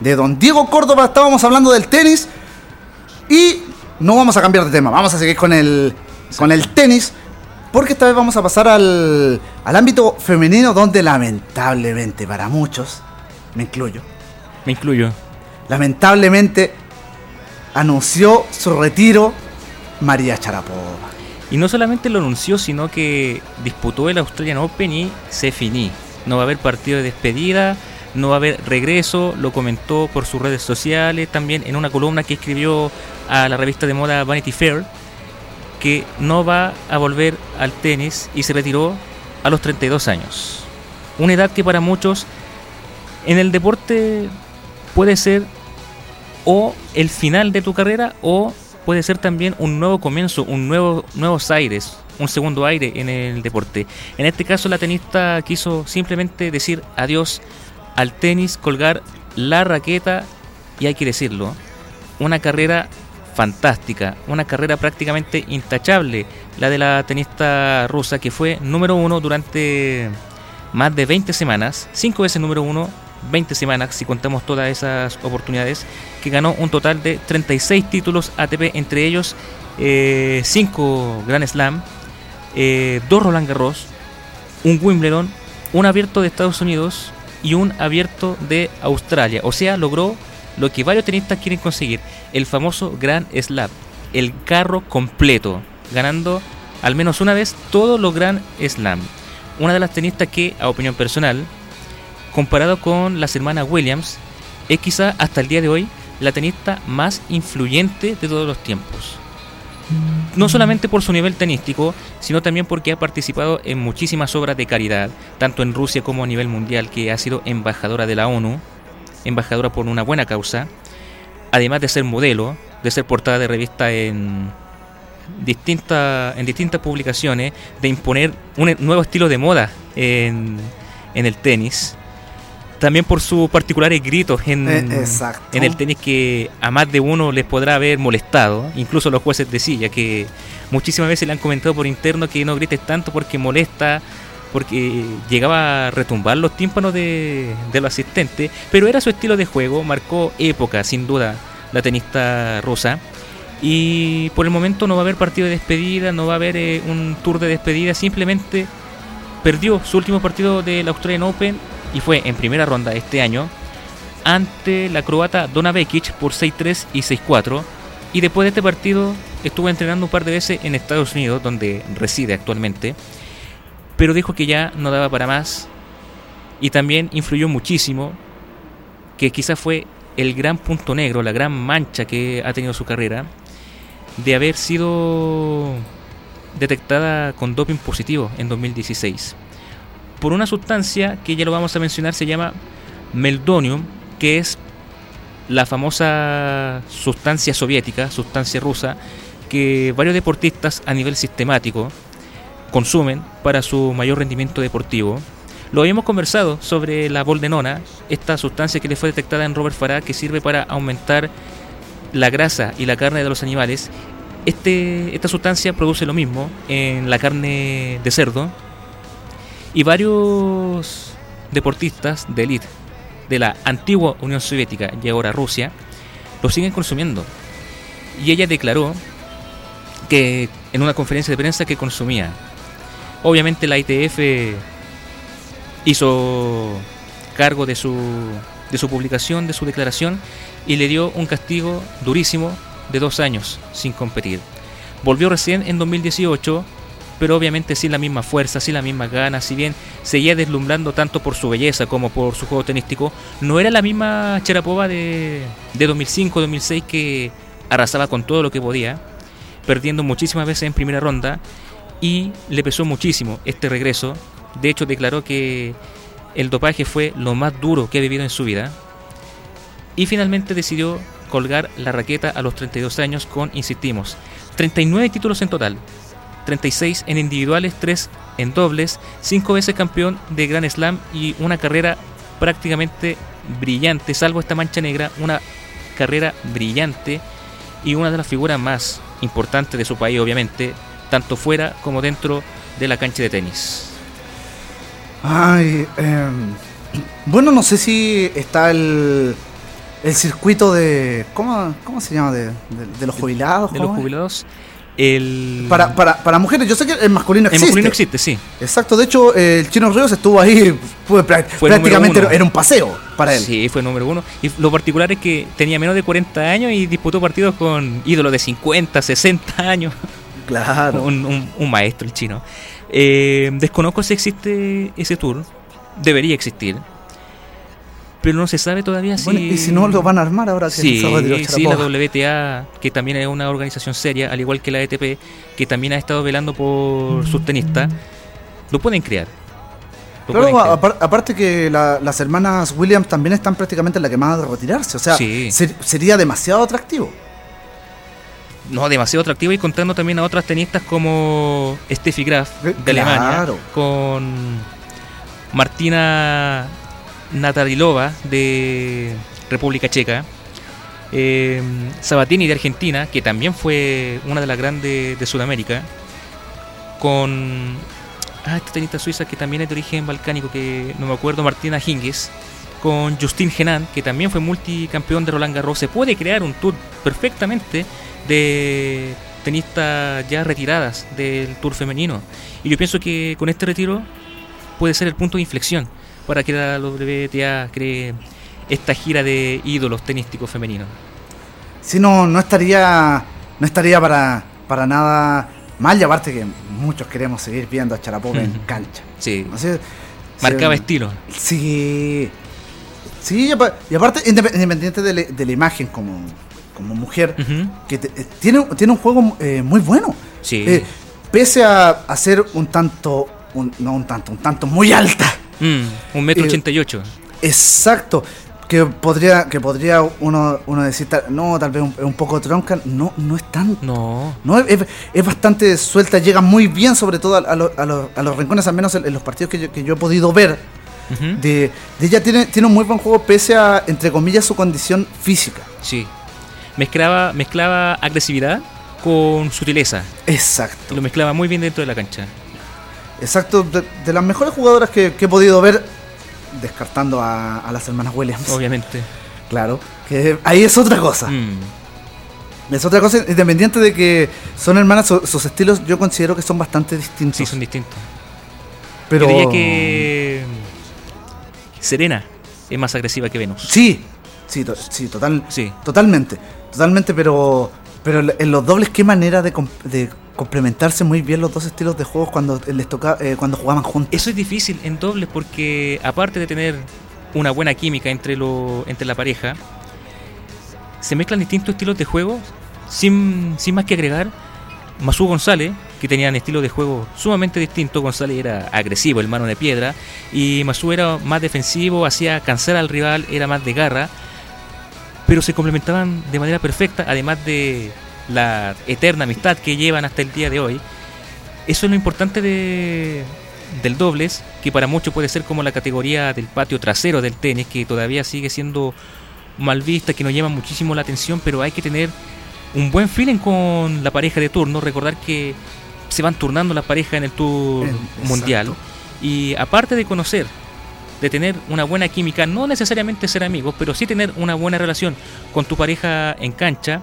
de don Diego Córdoba. Estábamos hablando del tenis y no vamos a cambiar de tema, vamos a seguir con el, con el tenis. Porque esta vez vamos a pasar al, al ámbito femenino donde lamentablemente para muchos, me incluyo, Me incluyo. lamentablemente anunció su retiro María Sharapova. Y no solamente lo anunció, sino que disputó el Australian Open y se finí. No va a haber partido de despedida, no va a haber regreso, lo comentó por sus redes sociales, también en una columna que escribió a la revista de moda Vanity Fair, que no va a volver al tenis y se retiró a los 32 años. Una edad que para muchos en el deporte puede ser o el final de tu carrera o puede ser también un nuevo comienzo, un nuevo nuevos aires, un segundo aire en el deporte. En este caso la tenista quiso simplemente decir adiós al tenis, colgar la raqueta y hay que decirlo, una carrera fantástica, una carrera prácticamente intachable, la de la tenista rusa que fue número uno durante más de 20 semanas, cinco veces número uno, 20 semanas si contamos todas esas oportunidades, que ganó un total de 36 títulos ATP, entre ellos 5 Grand Slam, 2 Roland Garros, un Wimbledon, un abierto de Estados Unidos y un abierto de Australia. O sea, logró lo que varios tenistas quieren conseguir, el famoso Grand Slam, el carro completo, ganando al menos una vez todos los Grand Slam. Una de las tenistas que, a opinión personal, comparado con las hermanas Williams, es quizá hasta el día de hoy la tenista más influyente de todos los tiempos. No solamente por su nivel tenístico, sino también porque ha participado en muchísimas obras de caridad, tanto en Rusia como a nivel mundial, que ha sido embajadora de la ONU, embajadora por una buena causa, además de ser modelo, de ser portada de revista en distintas en distintas publicaciones, de imponer un nuevo estilo de moda en, en el tenis. También por sus particulares gritos en, Eh, en el tenis que a más de uno les podrá haber molestado, incluso los jueces de silla, que muchísimas veces le han comentado por interno que no grites tanto porque molesta porque llegaba a retumbar los tímpanos de, de los asistentes, pero era su estilo de juego, marcó época, sin duda, la tenista rusa. Y por el momento no va a haber partido de despedida, no va a haber eh, un tour de despedida, simplemente perdió su último partido del Australian Open y fue en primera ronda este año ante la croata Dona Vekic por 6-3 y 6-4. Y después de este partido estuvo entrenando un par de veces en Estados Unidos, donde reside actualmente, pero dijo que ya no daba para más. Y también influyó muchísimo, que quizás fue el gran punto negro, la gran mancha que ha tenido su carrera, de haber sido detectada con doping positivo en 2016 por una sustancia que ya lo vamos a mencionar se llama meldonium que es la famosa sustancia soviética, sustancia rusa, que varios deportistas a nivel sistemático consumen para su mayor rendimiento deportivo. Lo habíamos conversado sobre la boldenona, esta sustancia que le fue detectada en Robert Farah que sirve para aumentar la grasa y la carne de los animales. Este, esta sustancia produce lo mismo en la carne de cerdo y varios deportistas de élite de la antigua Unión Soviética y ahora Rusia, lo siguen consumiendo. Y ella declaró que en una conferencia de prensa que consumía. Obviamente la ITF hizo cargo de su, de su publicación, de su declaración, y le dio un castigo durísimo de dos años sin competir. Volvió recién en 2018 pero obviamente sin la misma fuerza, sin la misma ganas, si bien seguía deslumbrando tanto por su belleza como por su juego tenístico, no era la misma Cherapova de, de 2005-2006 que arrasaba con todo lo que podía, perdiendo muchísimas veces en primera ronda y le pesó muchísimo este regreso. De hecho, declaró que el dopaje fue lo más duro que ha vivido en su vida y finalmente decidió colgar la raqueta a los 32 años con, insistimos, 39 títulos en total, 36 en individuales, 3 en dobles, 5 veces campeón de Grand Slam y una carrera prácticamente brillante, salvo esta mancha negra, una carrera brillante y una de las figuras más importantes de su país, obviamente, tanto fuera como dentro de la cancha de tenis. Ay, em, bueno, no sé si está el, el circuito de. ¿Cómo, cómo se llama? De, los jubilados. De los jubilados. Para, para, para, mujeres, yo sé que el masculino existe. El masculino existe, sí. Exacto, de hecho, el Chino Ríos estuvo ahí, fue, prácticamente era un paseo para él. Sí, fue número uno. Y lo particular es que tenía menos de 40 años y disputó partidos con ídolos de 50, 60 años. Claro. un, un, maestro el chino. Eh, desconozco si existe ese tour. Debería existir pero no se sabe todavía si... y si no lo van a armar ahora sí, sí, la WTA, que también es una organización seria, al igual que la ETP, que también ha estado velando por sus tenistas, lo pueden crear. claro, aparte que las hermanas Williams también están prácticamente en la quemada de retirarse, o sea, sería demasiado atractivo. No, demasiado atractivo y contando también a otras tenistas como Steffi Graf de Alemania, con Martina Natarilova de República Checa, eh, Sabatini de Argentina, que también fue una de las grandes de Sudamérica, con ah, esta tenista suiza que también es de origen balcánico, que no me acuerdo, Martina Hingis, con Justin Genan, que también fue multicampeón de Roland Garros. Se puede crear un tour perfectamente de tenistas ya retiradas del tour femenino. Y yo pienso que con este retiro puede ser el punto de inflexión para que la WTA cree esta gira de ídolos tenísticos femeninos. Si no, no estaría, no estaría para, para nada mal, y aparte que muchos queremos seguir viendo a Charapova en cancha. Sí. Marcaba estilo. Sí. Sí, y aparte, independiente de, la imagen como, como mujer, que eh, tiene, tiene un juego eh, muy bueno. Sí. Eh, pese a, a ser un tanto, no un tanto, un tanto muy alta. Mm, un metro ochenta y ocho. Exacto. Que podría, que podría uno, uno decir, no, tal vez un, un poco tronca. No, no es tan. No. no es, es, bastante suelta, llega muy bien, sobre todo a, a, los rincones, al menos en, los partidos que yo, que yo, he podido ver. de, ella tiene, tiene un muy buen juego, pese a, entre comillas, su condición física. Sí. Mezclaba, mezclaba agresividad con sutileza. Exacto. Lo mezclaba muy bien dentro de la cancha. Exacto, de, de las mejores jugadoras que, que he podido ver, descartando a, a las hermanas Williams. Obviamente. Claro, que ahí es otra cosa. Mm. Es otra cosa, independiente de que son hermanas, su- sus estilos yo considero que son bastante distintos. Sí, son distintos. pero Yo diría que Serena es más agresiva que Venus. Sí, sí, to- sí, total, Sí. totalmente, totalmente, pero pero en los dobles qué manera de, de complementarse muy bien los dos estilos de juegos cuando les toca eh, cuando jugaban juntos. Eso es difícil en dobles porque aparte de tener una buena química entre lo, entre la pareja, se mezclan distintos estilos de juego sin, sin más que agregar. Masú González, que tenían estilos de juego sumamente distintos, González era agresivo, el mano de piedra, y Masú era más defensivo, hacía cansar al rival, era más de garra, pero se complementaban de manera perfecta, además de la eterna amistad que llevan hasta el día de hoy. Eso es lo importante de, del dobles, que para muchos puede ser como la categoría del patio trasero del tenis, que todavía sigue siendo mal vista, que nos llama muchísimo la atención, pero hay que tener un buen feeling con la pareja de turno, recordar que se van turnando las parejas en el tour mundial. Y aparte de conocer, de tener una buena química, no necesariamente ser amigos, pero sí tener una buena relación con tu pareja en cancha,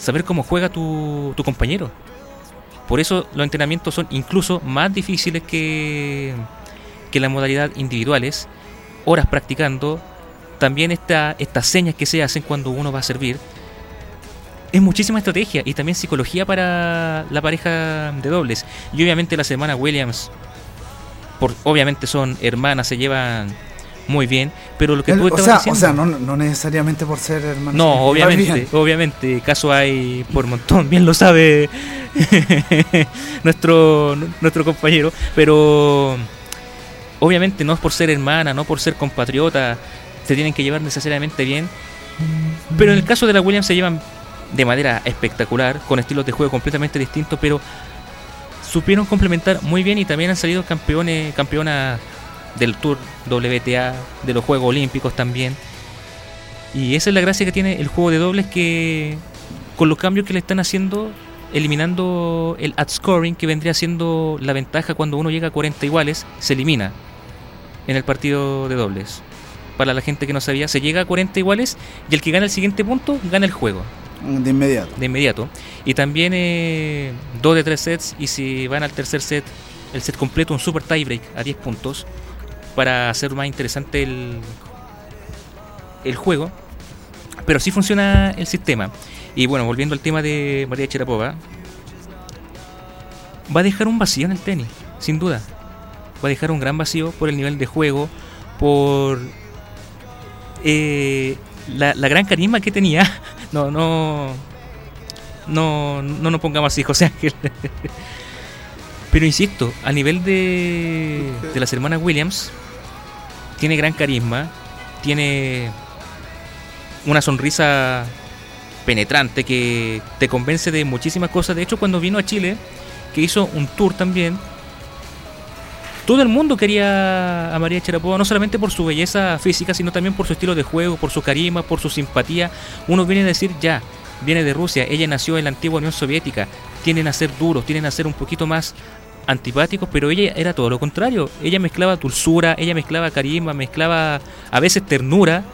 saber cómo juega tu, tu compañero. Por eso los entrenamientos son incluso más difíciles que, que la modalidad individuales, horas practicando, también esta, estas señas que se hacen cuando uno va a servir. Es muchísima estrategia y también psicología para la pareja de dobles. Y obviamente las hermanas Williams, por, obviamente son hermanas, se llevan muy bien, pero lo que tú o, sea, diciendo... o sea, no, no necesariamente por ser hermanos. No, obviamente, obviamente, caso hay por montón, bien lo sabe nuestro nuestro compañero, pero obviamente no es por ser hermana, no por ser compatriota, se tienen que llevar necesariamente bien. Pero en el caso de la Williams se llevan de manera espectacular, con estilos de juego completamente distintos, pero supieron complementar muy bien y también han salido campeones, campeonas del Tour WTA, de los Juegos Olímpicos también. Y esa es la gracia que tiene el juego de dobles que con los cambios que le están haciendo, eliminando el ad scoring que vendría siendo la ventaja cuando uno llega a 40 iguales, se elimina en el partido de dobles. Para la gente que no sabía, se llega a 40 iguales y el que gana el siguiente punto gana el juego De inmediato. de inmediato. Y también eh, dos de tres sets y si van al tercer set, el set completo, un super tiebreak a 10 puntos para hacer más interesante el, el juego. Pero sí funciona el sistema. Y bueno, volviendo al tema de María Cherapova, va a dejar un vacío en el tenis, sin duda. Va a dejar un gran vacío por el nivel de juego, por eh, la, gran carisma que tenía. No, no. No, no nos pongamos así, José Ángel. Pero insisto, a nivel de, de las hermanas Williams, tiene gran carisma, tiene una sonrisa penetrante que te convence de muchísimas cosas. De hecho, cuando vino a Chile, que hizo un tour también, todo el mundo quería a María Cherapova, no solamente por su belleza física, sino también por su estilo de juego, por su carisma, por su simpatía. Uno viene a decir, ya, viene de Rusia, ella nació en la antigua Unión Soviética, tienen a ser duros, tienen a ser un poquito más antipáticos, pero ella era todo lo contrario. Ella mezclaba dulzura, ella mezclaba carisma, mezclaba a veces ternura,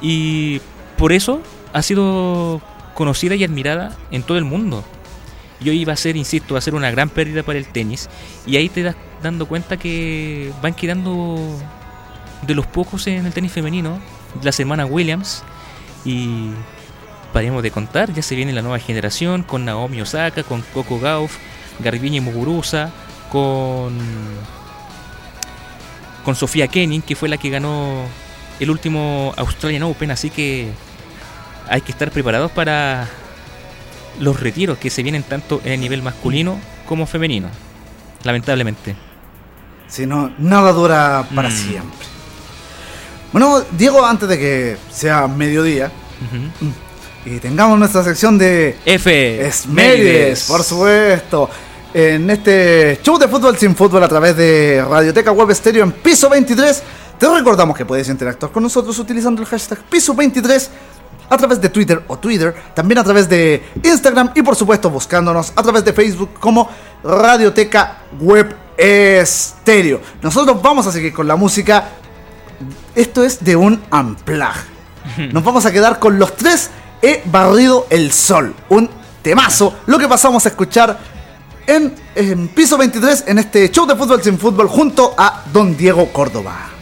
y por eso ha sido conocida y admirada en todo el mundo. Y hoy va a ser, insisto, va a ser una gran pérdida para el tenis. Y ahí te das dando cuenta que van quedando de los pocos en el tenis femenino, la semana Williams. Y paremos de contar, ya se viene la nueva generación con Naomi Osaka, con Coco Gauff, Garbiñe Muguruza, con, con Sofía Kenin, que fue la que ganó el último Australian Open. Así que hay que estar preparados para los retiros que se vienen tanto en el nivel masculino como femenino. Lamentablemente. Si no, nada dura para Mm. siempre. Bueno, Diego, antes de que sea mediodía y tengamos nuestra sección de F. Esmerides, por supuesto. En este show de fútbol sin fútbol a través de Radioteca Web Stereo en piso 23, te recordamos que puedes interactuar con nosotros utilizando el hashtag piso 23 a través de Twitter o Twitter, también a través de Instagram y por supuesto buscándonos a través de Facebook como Radioteca Web Estéreo. Nosotros vamos a seguir con la música. Esto es de un unplug. Nos vamos a quedar con los tres He barrido el sol. Un temazo. Lo que pasamos a escuchar en, en piso 23 en este show de fútbol sin fútbol junto a Don Diego Córdoba.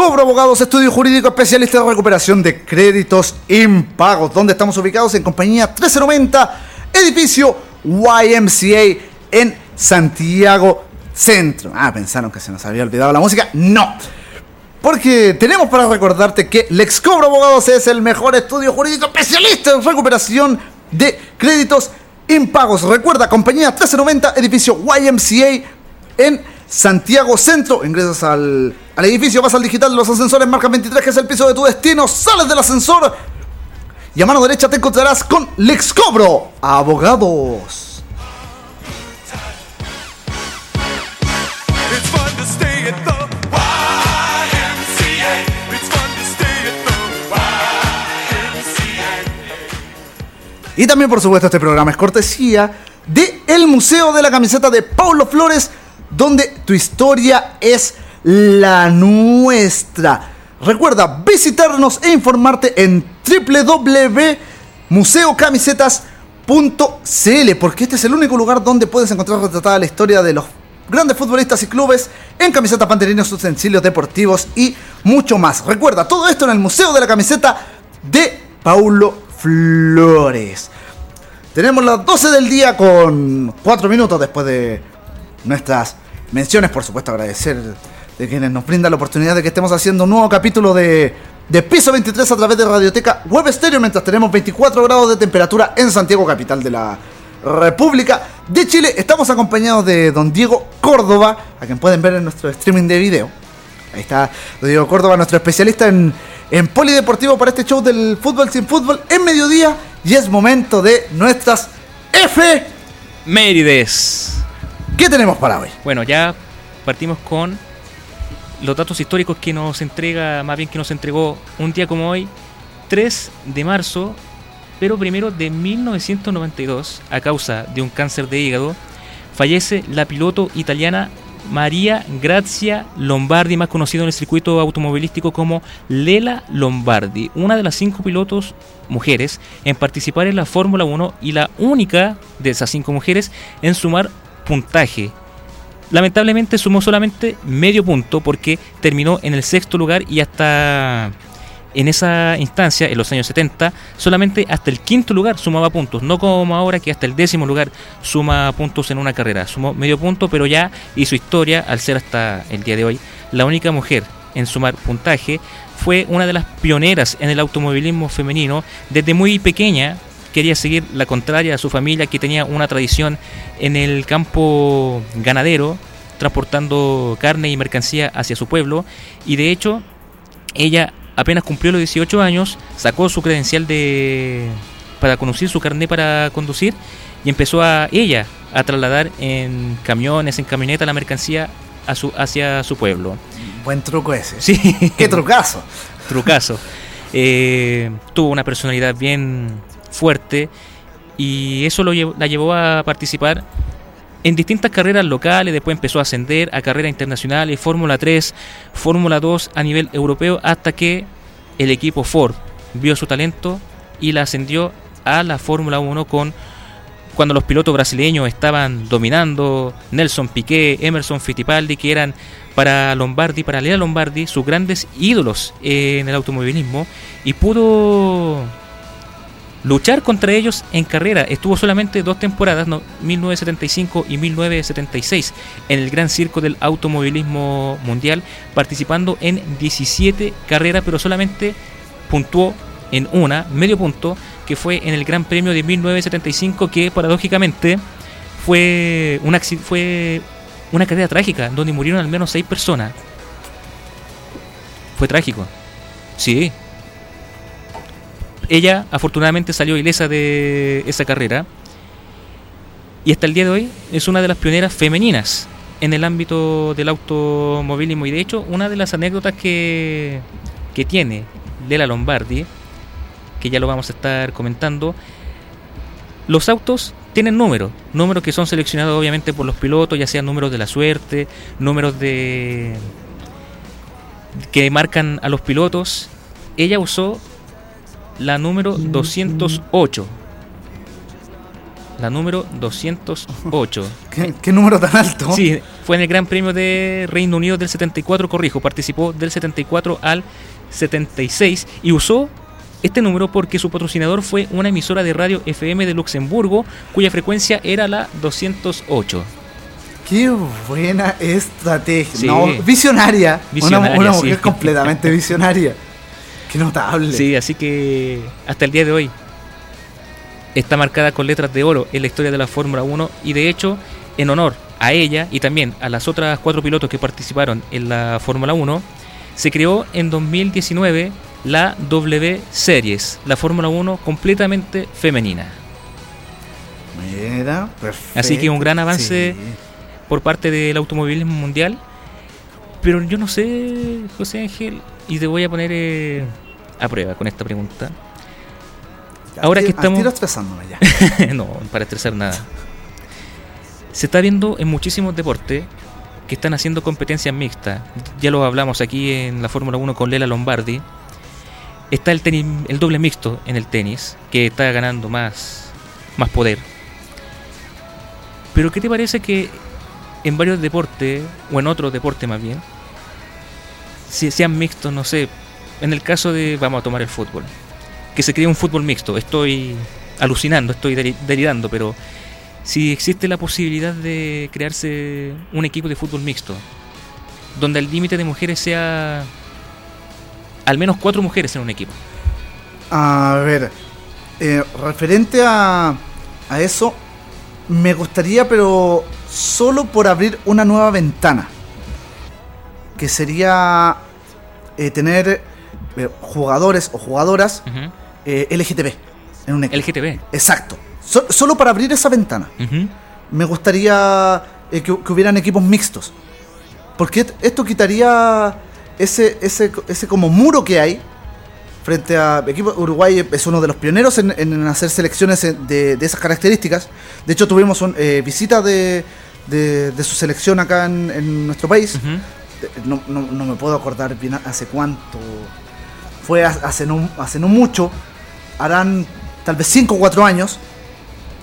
Cobro Abogados, estudio jurídico especialista en recuperación de créditos impagos, donde estamos ubicados en compañía 1390, edificio YMCA en Santiago Centro. Ah, pensaron que se nos había olvidado la música. No. Porque tenemos para recordarte que Lex Cobro Abogados es el mejor estudio jurídico especialista en recuperación de créditos impagos. Recuerda, compañía 1390, edificio YMCA en Santiago Centro. Ingresas al, al edificio, vas al digital de los ascensores, marca 23, que es el piso de tu destino. Sales del ascensor y a mano derecha te encontrarás con Lex Cobro Abogados. Y también, por supuesto, este programa es cortesía de el Museo de la Camiseta de Paulo Flores, donde tu historia es la nuestra. Recuerda visitarnos e informarte en www.museocamisetas.cl, porque este es el único lugar donde puedes encontrar retratada la historia de los grandes futbolistas y clubes en camisetas, pantelinos, utensilios deportivos y mucho más. Recuerda, todo esto en el Museo de la Camiseta de Paulo Flores. Tenemos las 12 del día con 4 minutos después de nuestras menciones. Por supuesto, agradecer de quienes nos brindan la oportunidad de que estemos haciendo un nuevo capítulo de, de Piso 23 a través de Radioteca Web Stereo mientras tenemos 24 grados de temperatura en Santiago, capital de la República de Chile. Estamos acompañados de don Diego Córdoba, a quien pueden ver en nuestro streaming de video. Ahí está don Diego Córdoba, nuestro especialista en, en polideportivo para este show del fútbol sin fútbol en mediodía. Y es momento de nuestras F. Mérides. ¿Qué tenemos para hoy? Bueno, ya partimos con los datos históricos que nos entrega, más bien que nos entregó un día como hoy, 3 de marzo, pero primero de 1992, a causa de un cáncer de hígado, fallece la piloto italiana María Grazia Lombardi, más conocida en el circuito automovilístico como Lela Lombardi, una de las cinco pilotos mujeres en participar en la Fórmula 1 y la única de esas cinco mujeres en sumar puntaje. Lamentablemente sumó solamente medio punto porque terminó en el sexto lugar y hasta en esa instancia, en los años 70, solamente hasta el quinto lugar sumaba puntos, no como ahora que hasta el décimo lugar suma puntos en una carrera. Sumó medio punto, pero ya hizo historia al ser hasta el día de hoy la única mujer en sumar puntaje. Fue una de las pioneras en el automovilismo femenino. Desde muy pequeña quería seguir la contraria a su familia que tenía una tradición en el campo ganadero, transportando carne y mercancía hacia su pueblo. Y de hecho, ella apenas cumplió los 18 años, sacó su credencial de para conducir, su carnet para conducir, y empezó a ella a trasladar en camiones, en camioneta la mercancía a su, hacia su pueblo. Buen truco ese. Sí, Qué trucazo. trucazo. Eh, tuvo una personalidad bien fuerte y eso lo la llevó a participar en distintas carreras locales, después empezó a ascender a carreras internacionales, Fórmula 3, Fórmula 2 a nivel europeo, hasta que el equipo Ford vio su talento y la ascendió a la Fórmula 1 con cuando los pilotos brasileños estaban dominando, Nelson Piquet, Emerson Fittipaldi, que eran para Lombardi, para Lea Lombardi, sus grandes ídolos en el automovilismo, y pudo luchar contra ellos en carrera. Estuvo solamente dos temporadas, no, 1975 y 1976, en el Gran Circo del Automovilismo Mundial, participando en 17 carreras, pero solamente puntuó en una, medio punto, que fue en el Gran Premio de 1975, que paradójicamente fue una, fue una carrera trágica, donde murieron al menos seis personas. Fue trágico. Sí, ella afortunadamente salió ilesa de esa carrera y hasta el día de hoy es una de las pioneras femeninas en el ámbito del automovilismo y de hecho una de las anécdotas que, que tiene Lela Lombardi, que ya lo vamos a estar comentando, los autos tienen números, números que son seleccionados obviamente por los pilotos, ya sean números de la suerte, números de que marcan a los pilotos. Ella usó la número 208. La número 208. ¿Qué, qué número tan alto? Sí, fue en el Gran Premio de Reino Unido del 74, corrijo, participó del 74 al 76 y usó este número porque su patrocinador fue una emisora de radio FM de Luxemburgo cuya frecuencia era la 208. Qué buena estrategia. Sí. No, visionaria. Visionaria, una, una mujer sí. completamente visionaria. Qué notable. Sí, así que hasta el día de hoy está marcada con letras de oro en la historia de la Fórmula 1 y de hecho en honor a ella y también a las otras cuatro pilotos que participaron en la Fórmula 1 se creó en 2019 la W Series, la Fórmula 1 completamente femenina. Mira, perfecto. Así que un gran avance. Sí. por parte del automovilismo mundial. Pero yo no sé, José Ángel, y te voy a poner eh, a prueba con esta pregunta. Ya, Ahora que estamos- estresándome ya. no, para estresar nada. Se está viendo en muchísimos deportes que están haciendo competencias mixtas. Ya lo hablamos aquí en la Fórmula 1 con Lela Lombardi. Está el tenis, el doble mixto en el tenis, que está ganando más, más poder. Pero ¿qué te parece que en varios deportes, o en otros deportes más bien, si sean mixtos, no sé, en el caso de, vamos a tomar el fútbol, que se cree un fútbol mixto, estoy alucinando, estoy deli- delirando, pero si existe la posibilidad de crearse un equipo de fútbol mixto, donde el límite de mujeres sea al menos cuatro mujeres en un equipo. A ver, eh, referente a, a eso, me gustaría, pero solo por abrir una nueva ventana. Que sería eh, tener jugadores o jugadoras Ujú. eh, LGTB en un equipo. LGTB. Exacto. So- solo para abrir esa ventana. Me gustaría eh, que, que hubieran equipos mixtos. Porque esto quitaría ese, ese, ese como muro que hay frente a equipo Uruguay es uno de los pioneros en, en hacer selecciones de, de esas características. De hecho tuvimos un, eh, visita de, de, de su selección acá en, en nuestro país. Eh, No, no- no me puedo acordar bien hace cuánto. Fue ha- hace no, hace no mucho. Harán tal vez 5 o 4 años.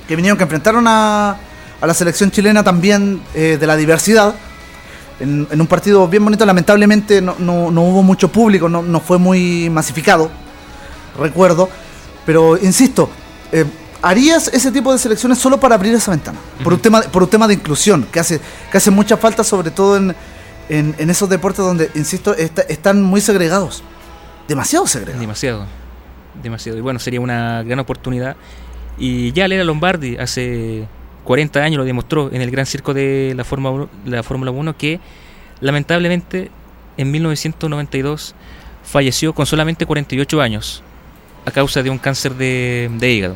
Que vinieron que enfrentaron a, a la selección chilena también eh, de la diversidad. En, en un partido bien bonito. Lamentablemente no, no- no hubo mucho público. No, no fue muy masificado. Recuerdo. Pero insisto. eh, ¿Harías ese tipo de selecciones solo para abrir esa ventana? Por, un tema, por un tema de inclusión, que hace, que hace mucha falta, sobre todo en, en, en esos deportes donde, insisto, está- están muy segregados. Demasiado segregados. Demasiado. Demasiado. Y bueno, sería una gran oportunidad. Y ya Lela Lombardi hace 40 años lo demostró en el Gran Circo de la Fórmula 1, la Fórmula 1 que lamentablemente en 1992 falleció con solamente 48 años a causa de un cáncer de, de hígado.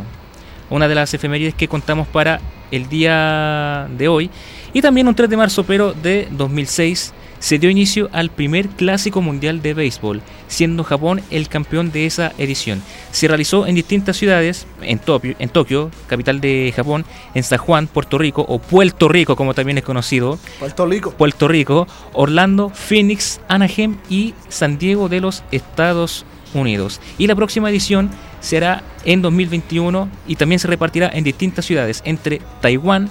Una de las efemérides que contamos para el día de hoy. Y también un 3 de marzo, pero de 2006, se dio inicio al primer clásico mundial de béisbol, siendo Japón el campeón de esa edición. Se realizó en distintas ciudades, en Tokio, en Tokio, capital de Japón, en San Juan, Puerto Rico, o Puerto Rico como también es conocido, Puerto Rico. Puerto Rico, Orlando, Phoenix, Anaheim y San Diego de los Estados Unidos. Y la próxima edición será en 2021 y también se repartirá en distintas ciudades entre Taiwán,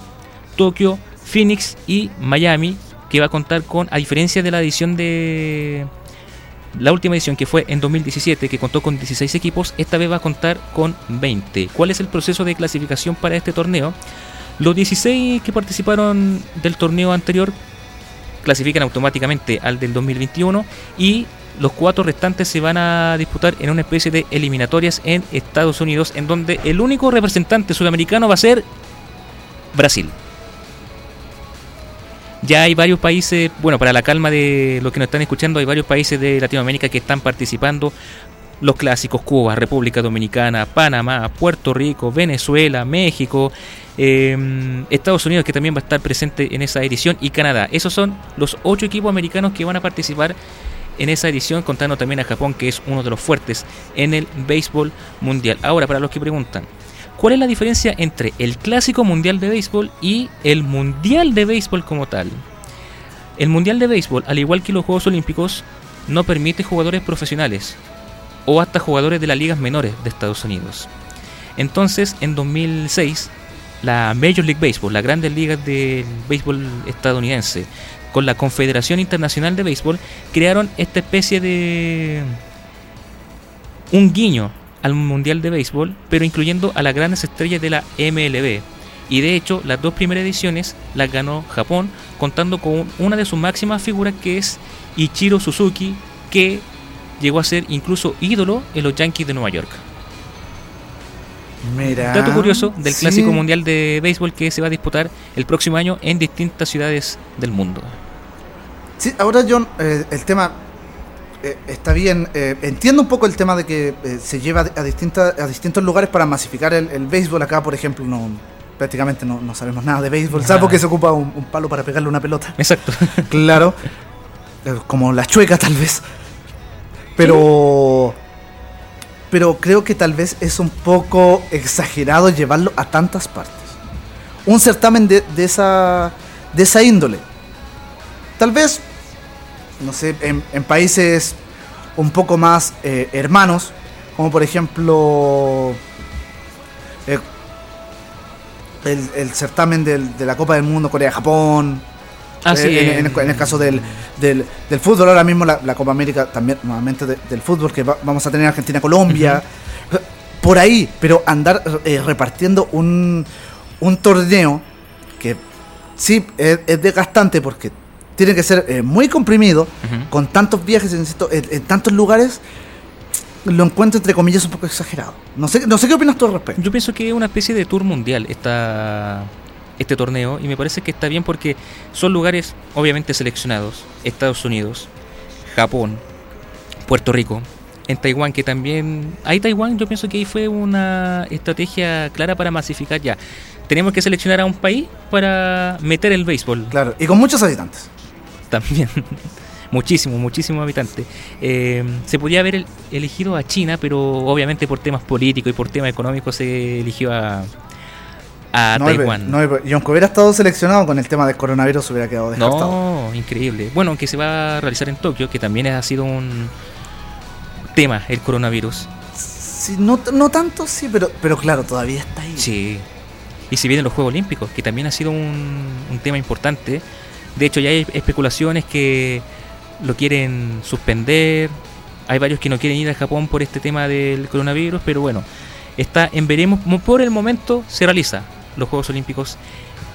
Tokio, Phoenix y Miami, que va a contar con, a diferencia de la edición de la última edición que fue en 2017, que contó con 16 equipos, esta vez va a contar con 20. ¿Cuál es el proceso de clasificación para este torneo? Los 16 que participaron del torneo anterior clasifican automáticamente al del 2021 y los cuatro restantes se van a disputar en una especie de eliminatorias en Estados Unidos, en donde el único representante sudamericano va a ser Brasil. Ya hay varios países, bueno, para la calma de los que nos están escuchando, hay varios países de Latinoamérica que están participando. Los clásicos Cuba, República Dominicana, Panamá, Puerto Rico, Venezuela, México, eh, Estados Unidos que también va a estar presente en esa edición y Canadá. Esos son los ocho equipos americanos que van a participar en esa edición, contando también a Japón que es uno de los fuertes en el béisbol mundial. Ahora, para los que preguntan, ¿cuál es la diferencia entre el clásico mundial de béisbol y el mundial de béisbol como tal? El mundial de béisbol, al igual que los Juegos Olímpicos, no permite jugadores profesionales o hasta jugadores de las ligas menores de Estados Unidos. Entonces, en 2006, la Major League Baseball, las grandes ligas del béisbol estadounidense, con la Confederación Internacional de Béisbol, crearon esta especie de un guiño al Mundial de Béisbol, pero incluyendo a las grandes estrellas de la MLB. Y de hecho, las dos primeras ediciones las ganó Japón, contando con una de sus máximas figuras que es Ichiro Suzuki, que llegó a ser incluso ídolo en los Yankees de Nueva York. Mira. Dato curioso del Sí. Clásico Mundial de Béisbol que se va a disputar el próximo año en distintas ciudades del mundo. Sí, ahora John, eh, el tema eh, está bien. eh, entiendo un poco el tema de que eh, se lleva a, distintas, a distintos lugares para masificar el, el béisbol. Acá, por ejemplo, no prácticamente no, no sabemos nada de béisbol, salvo que se ocupa un, un palo para pegarle una pelota. Exacto. Claro. Como la chueca, tal vez. Pero. Pero creo que tal vez es un poco exagerado llevarlo a tantas partes. Un certamen de, de esa. de esa índole. Tal vez. No sé, en, en países un poco más eh, hermanos. Como por ejemplo. eh, el, el certamen del- de la Copa del Mundo Corea-Japón. Así Eh, en, el, en el caso del, del, del fútbol, ahora mismo la, la Copa América también, nuevamente de- del fútbol, que va- vamos a tener Argentina-Colombia. Por ahí, pero andar eh, repartiendo un, un torneo que sí es, es desgastante porque tiene que ser eh, muy comprimido, con tantos viajes insisto, en, en tantos lugares, lo encuentro entre comillas un poco exagerado. No sé, no sé qué opinas tú al respecto. Yo pienso que es una especie de tour mundial esta, este torneo y me parece que está bien porque son lugares obviamente seleccionados. Estados Unidos, Japón, Puerto Rico, en Taiwán que también... Ahí Taiwán yo pienso que ahí fue una estrategia clara para masificar ya. Tenemos que seleccionar a un país para meter el béisbol. Claro, y con muchos habitantes. También. muchísimo, muchísimo habitante. Eh, se podía haber el- elegido a China, pero obviamente por temas políticos y por temas económicos se eligió a, a No, Taiwán. no, y aunque hubiera estado seleccionado con el tema del coronavirus, hubiera quedado descartado. No, increíble. Bueno, aunque se va a realizar en Tokio, que también ha sido un tema el coronavirus. Sí, no, no tanto, sí, pero, pero claro, todavía está ahí. Sí. Y si vienen los Juegos Olímpicos, que también ha sido un, un tema importante. De hecho, ya hay especulaciones que lo quieren suspender. Hay varios que no quieren ir a Japón por este tema del coronavirus, pero bueno, está en veremos. Mo- Por el momento se realiza los Juegos Olímpicos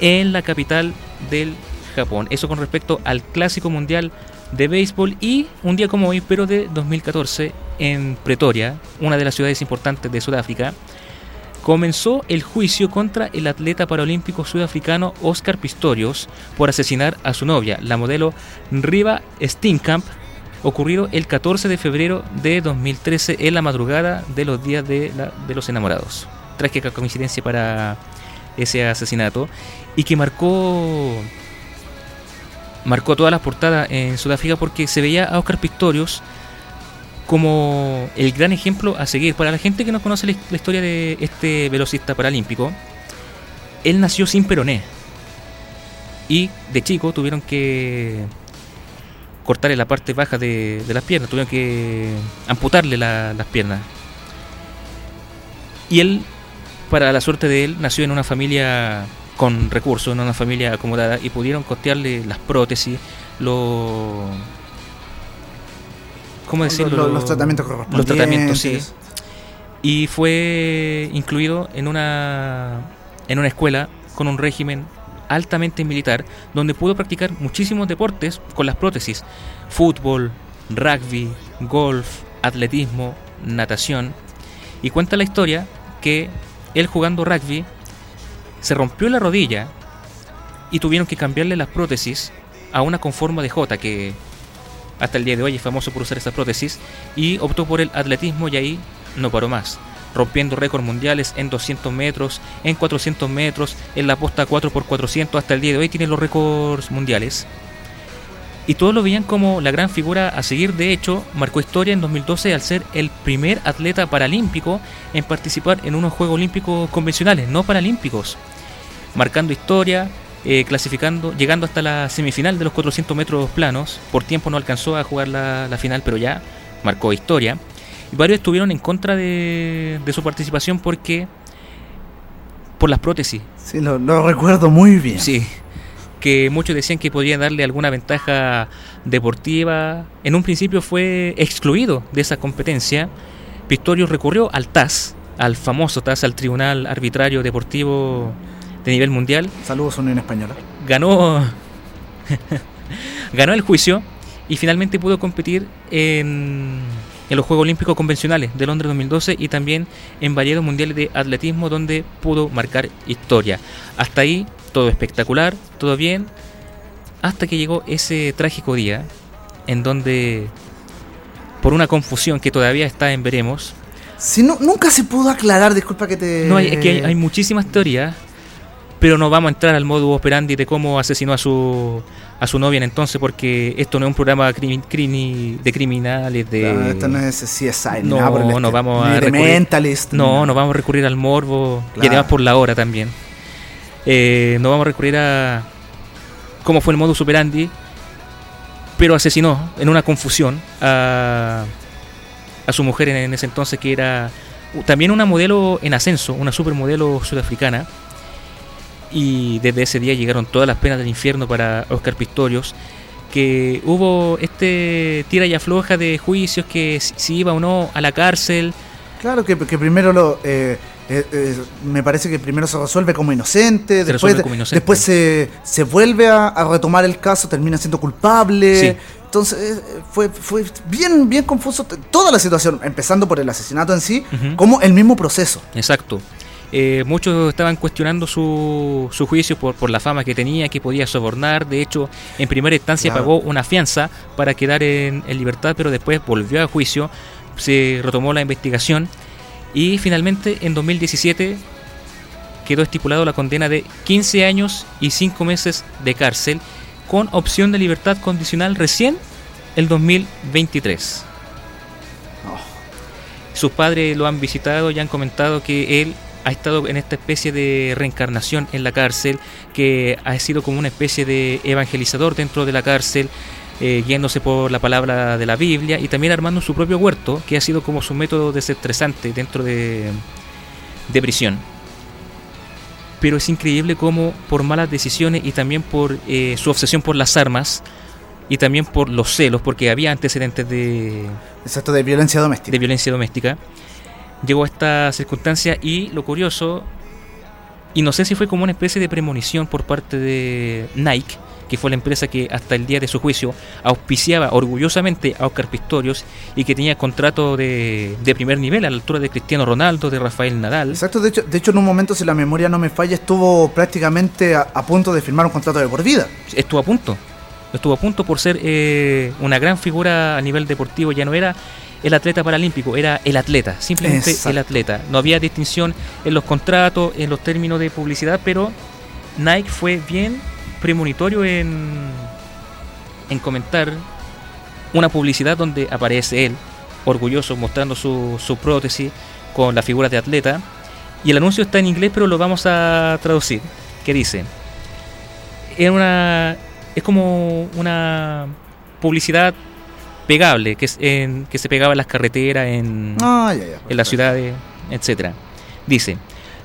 en la capital del Japón. Eso con respecto al Clásico Mundial de Béisbol y un día como hoy, pero de 2014, en Pretoria, una de las ciudades importantes de Sudáfrica, comenzó el juicio contra el atleta paralímpico sudafricano Oscar Pistorius por asesinar a su novia, la modelo Riva Steenkamp, ocurrido el 14 de febrero de 2013 en la madrugada de los días de, los enamorados. Trágica coincidencia para ese asesinato y que marcó marcó todas las portadas en Sudáfrica porque se veía a Oscar Pistorius como el gran ejemplo a seguir. Para la gente que no conoce la, his- la historia de este velocista paralímpico, él nació sin peroné. Y de chico tuvieron que cortarle la parte baja de, las piernas, tuvieron que amputarle la- las piernas. Y él, para la suerte de él, nació en una familia con recursos, en una familia acomodada, y pudieron costearle las prótesis, los... ¿Cómo Los, decirlo? los- los tratamientos correspondientes. Los tratamientos, sí. Y fue incluido en una, en una escuela con un régimen altamente militar, donde pudo practicar muchísimos deportes con las prótesis. Fútbol, rugby, golf, atletismo, natación. Y cuenta la historia que él jugando rugby se rompió la rodilla y tuvieron que cambiarle las prótesis a una con forma de J que hasta el día de hoy es famoso por usar esta prótesis y optó por el atletismo y ahí no paró más, rompiendo récords mundiales en 200 metros, en 400 metros, en la posta 4x400, hasta el día de hoy tiene los récords mundiales. Y todos lo veían como la gran figura a seguir, de hecho, marcó historia en 2012 al ser el primer atleta paralímpico en participar en unos Juegos Olímpicos convencionales, no paralímpicos, marcando historia, eh, clasificando, llegando hasta la semifinal de los 400 metros planos. Por tiempo no alcanzó a jugar la, la final, pero ya marcó historia. Y varios estuvieron en contra de, de su participación porque por las prótesis. Sí, lo, lo recuerdo muy bien. Sí, que muchos decían que podían darle alguna ventaja deportiva. En un principio fue excluido de esa competencia. Pistorius recurrió al TAS, al famoso TAS, al Tribunal Arbitrario Deportivo de nivel mundial. Saludos, Unión Española. Ganó, ganó el juicio y finalmente pudo competir en, en los Juegos Olímpicos Convencionales de Londres 2012 y también en Valleros Mundiales de Atletismo donde pudo marcar historia. Hasta ahí todo espectacular, todo bien, hasta que llegó ese trágico día en donde por una confusión que todavía está en veremos, Si no, nunca se pudo aclarar, disculpa que te. no hay, es que hay, hay muchísimas teorías, pero no vamos a entrar al modo operandi de cómo asesinó a su a su novia en entonces porque esto no es un programa crimi- crimi- de criminales de No, esto no es CSI, No, nada por el no vamos a recurrir- No, no vamos a recurrir al morbo y Claro. además por la hora también. Eh, no vamos a recurrir a cómo fue el modus operandi, pero asesinó en una confusión a, a su mujer en, en ese entonces que era también una modelo en ascenso, una supermodelo sudafricana. Y desde ese día llegaron todas las penas del infierno para Oscar Pistorius. Que hubo este tira y afloja de juicios que si, iba o no a la cárcel. Claro que, que primero lo. eh, eh, eh, me parece que primero se resuelve como inocente, después, resuelve como inocente. después se, se vuelve a, a retomar el caso, termina siendo culpable. Sí. Entonces eh, fue, fue bien, bien confuso toda la situación, empezando por el asesinato en sí, como el mismo proceso. Exacto. Eh, muchos estaban cuestionando su, su juicio por, por la fama que tenía, que podía sobornar. De hecho, en primera instancia Claro. pagó una fianza para quedar en, en libertad, pero después volvió a juicio, se retomó la investigación y finalmente en 2017 quedó estipulado la condena de 15 años y 5 meses de cárcel con opción de libertad condicional recién el 2023. Sus padres lo han visitado y han comentado que él ha estado en esta especie de reencarnación en la cárcel, que ha sido como una especie de evangelizador dentro de la cárcel, eh, guiándose por la palabra de la Biblia y también armando su propio huerto, que ha sido como su método desestresante dentro de, de prisión. Pero es increíble cómo por malas decisiones y también por eh, su obsesión por las armas y también por los celos, porque había antecedentes de, Exacto, de violencia doméstica. de violencia doméstica, llegó a esta circunstancia y lo curioso, y no sé si fue como una especie de premonición por parte de Nike, que fue la empresa que hasta el día de su juicio auspiciaba orgullosamente a Oscar Pistorius y que tenía contrato de, de primer nivel a la altura de Cristiano Ronaldo, de Rafael Nadal. Exacto, de hecho, de hecho en un momento, si la memoria no me falla, estuvo prácticamente a, a punto de firmar un contrato de por vida. estuvo a punto. Estuvo a punto por ser eh, una gran figura a nivel deportivo. Ya no era el atleta paralímpico, era el atleta, simplemente Exacto. el atleta. No había distinción en los contratos, en los términos de publicidad, pero Nike fue bien premonitorio en, en comentar una publicidad donde aparece él, orgulloso, mostrando su, su prótesis con la figura de atleta. Y el anuncio está en inglés, pero lo vamos a traducir. Que dice: es una es como una publicidad pegable que es en, que se pegaba en las carreteras en, Ah, ya, ya. en las ciudades etcétera. Dice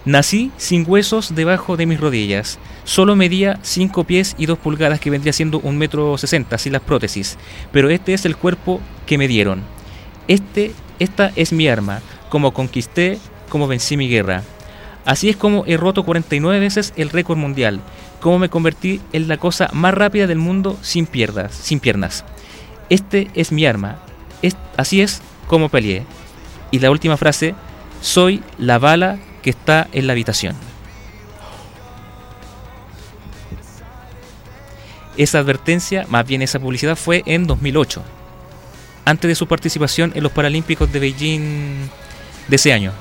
nací sin huesos debajo de mis rodillas. Solo medía 5 pies y 2 pulgadas que vendría siendo un metro sesenta sin las prótesis. Pero este es el cuerpo que me dieron. Este esta es mi arma. Como conquisté como vencí mi guerra. Así es como he roto 49 veces el récord mundial, como me convertí en la cosa más rápida del mundo sin piernas, sin piernas. Este es mi arma. Es- así es como peleé. Y la última frase, soy la bala que está en la habitación. Esa advertencia, más bien esa publicidad, fue en 2008, antes de su participación en los Paralímpicos de Beijing de ese año.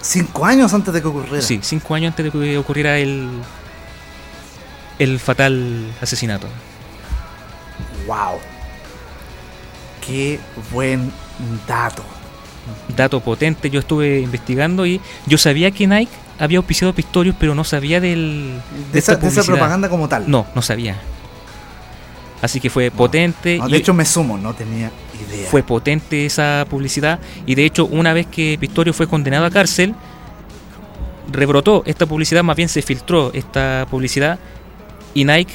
Cinco años antes de que ocurriera. Sí, cinco años antes de que ocurriera el, el fatal asesinato. Wow. Qué buen dato. Dato potente, yo estuve investigando y yo sabía que Nike había auspiciado Pistorius, pero no sabía del, De, esa, de propaganda como tal. No, no sabía. Así que fue potente. No, y de hecho, me sumo, no tenía idea. fue potente esa publicidad. Y de hecho, una vez que Pistorius fue condenado a cárcel, rebrotó esta publicidad, más bien se filtró esta publicidad y Nike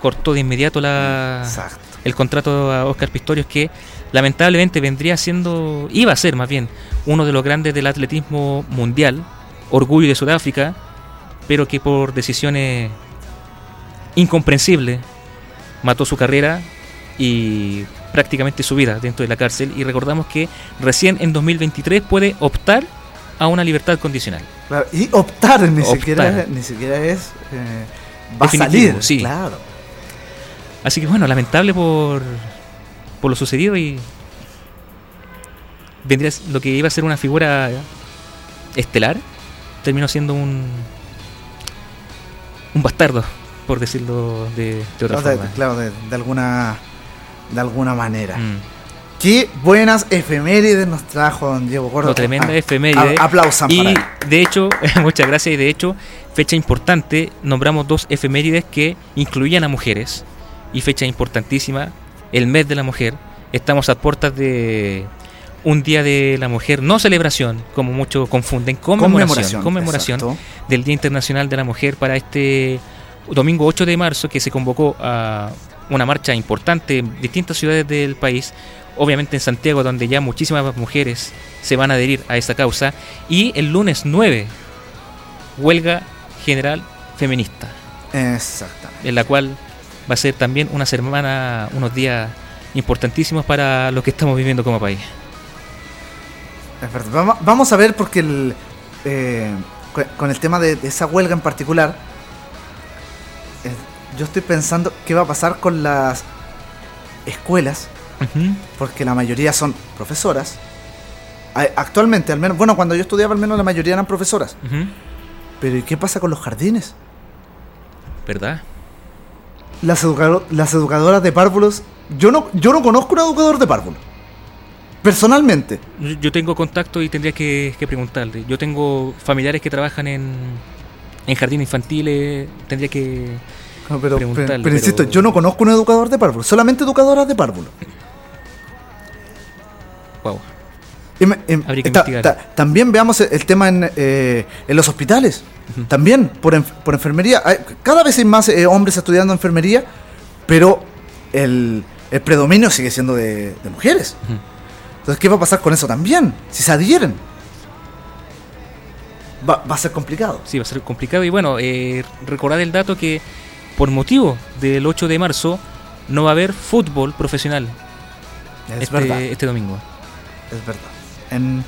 cortó de inmediato la, Exacto. el contrato a Oscar Pistorius que lamentablemente vendría siendo, iba a ser más bien, uno de los grandes del atletismo mundial, orgullo de Sudáfrica, pero que por decisiones incomprensibles mató su carrera y prácticamente su vida dentro de la cárcel y recordamos que recién en 2023 puede optar a una libertad condicional. Claro, Y optar ni Optar. siquiera ni siquiera es eh, va a salir, sí. claro. Así que bueno, lamentable por, por lo sucedido y vendría lo que iba a ser una figura estelar, terminó siendo un un bastardo, por decirlo de, de otra O sea, forma. claro, de, de alguna de alguna manera. Mm. Qué buenas efemérides nos trajo don Diego Gordo. No, tremenda Ah, efeméride. aplausan Y para él. de hecho, muchas gracias. Y de hecho, fecha importante, nombramos dos efemérides que incluían a mujeres. Y fecha importantísima, el mes de la mujer. Estamos a puertas de un día de la mujer, no celebración, como muchos confunden, conmemoración, conmemoración, exacto. del Día Internacional de la Mujer para este domingo 8 de marzo que se convocó a una marcha importante en distintas ciudades del país, obviamente en Santiago donde ya muchísimas mujeres se van a adherir a esta causa y el lunes 9 huelga general feminista Exactamente. en la cual va a ser también una semana, unos días importantísimos para lo que estamos viviendo como país. Es verdad. Vamos, a ver porque el, eh, con el tema de, esa huelga en particular, eh, yo estoy pensando qué va a pasar con las escuelas, porque la mayoría son profesoras. Actualmente, al menos, bueno, cuando yo estudiaba, al menos la mayoría eran profesoras. Pero ¿y qué pasa con los jardines? ¿Verdad? Las, educado- las educadoras de párvulos. Yo no, yo no conozco un educador de párvulos. Personalmente. Yo- Yo tengo contacto y tendría que, que preguntarle. Yo tengo familiares que trabajan en, en jardines infantiles. Tendría que. No, pero, pero, Preguntarle, pero insisto, pero- yo no conozco un educador de párvulos. Solamente educadoras de párvulos. Wow. Y me- Habría que ta- investigar. ta- también veamos el, el tema en, eh, en los hospitales. También por, enf- por enfermería. Cada vez hay más eh, hombres estudiando enfermería, pero el, el predominio sigue siendo de, de mujeres. Entonces, ¿qué va a pasar con eso también? Si se adhieren. Va, va a ser complicado. Sí, va a ser complicado. Y bueno, eh, recordar el dato que por motivo del 8 de marzo no va a haber fútbol profesional Es este, verdad. este domingo. Es verdad. En,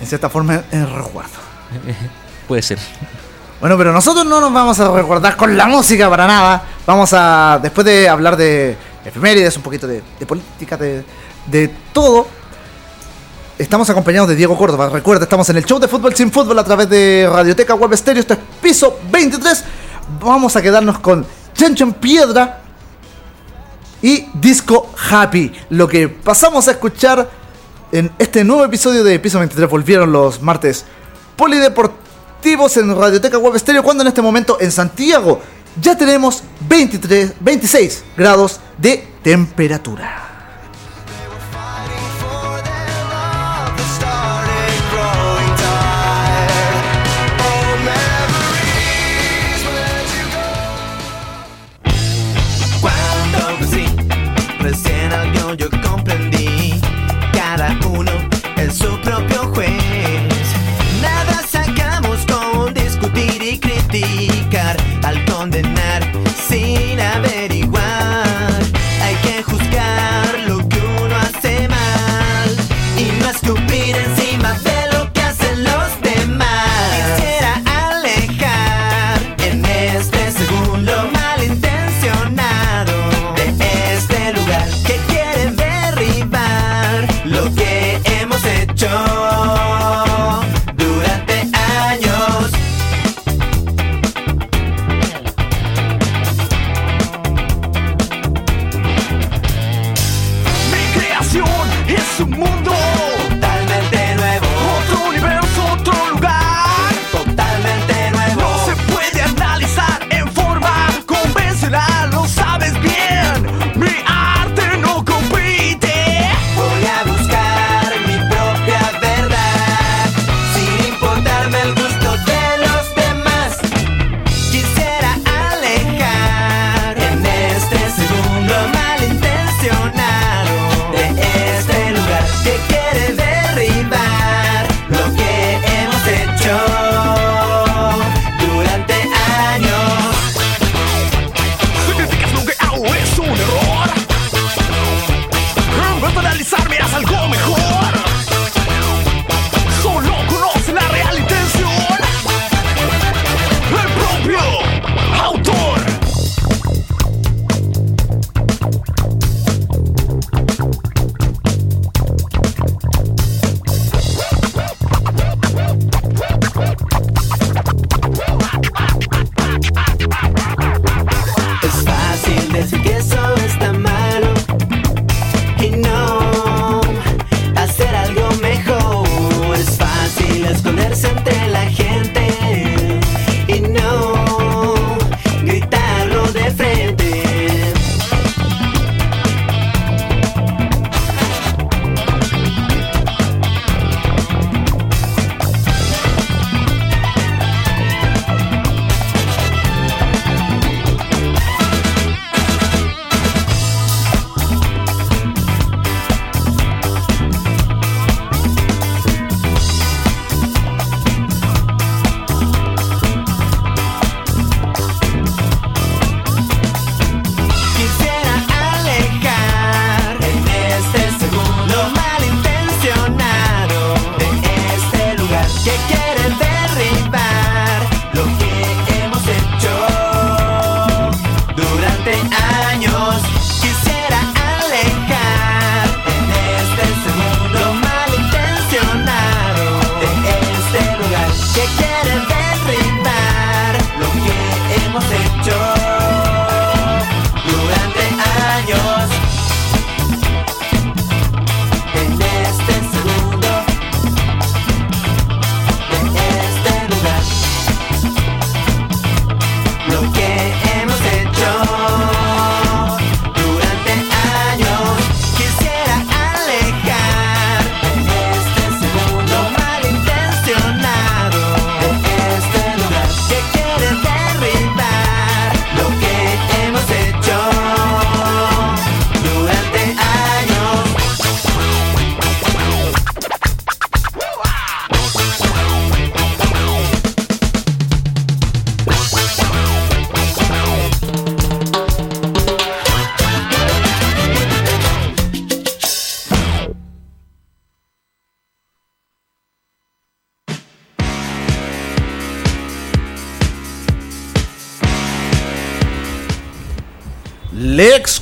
en cierta forma, en resguardo. Puede ser. Bueno, pero nosotros no nos vamos a recordar con la música para nada. Vamos a, después de hablar de efemérides, un poquito de, política, de, de todo. Estamos acompañados de Diego Córdoba. Recuerda, estamos en el show de fútbol sin fútbol a través de Radioteca Web Stereo. Esto es piso 23. Vamos a quedarnos con Chencho en Piedra y Disco Happy. Lo que pasamos a escuchar en este nuevo episodio de Piso 23 volvieron los martes polideportivos en Radioteca Web Stereo cuando en este momento en Santiago ya tenemos 23, 26 grados de temperatura.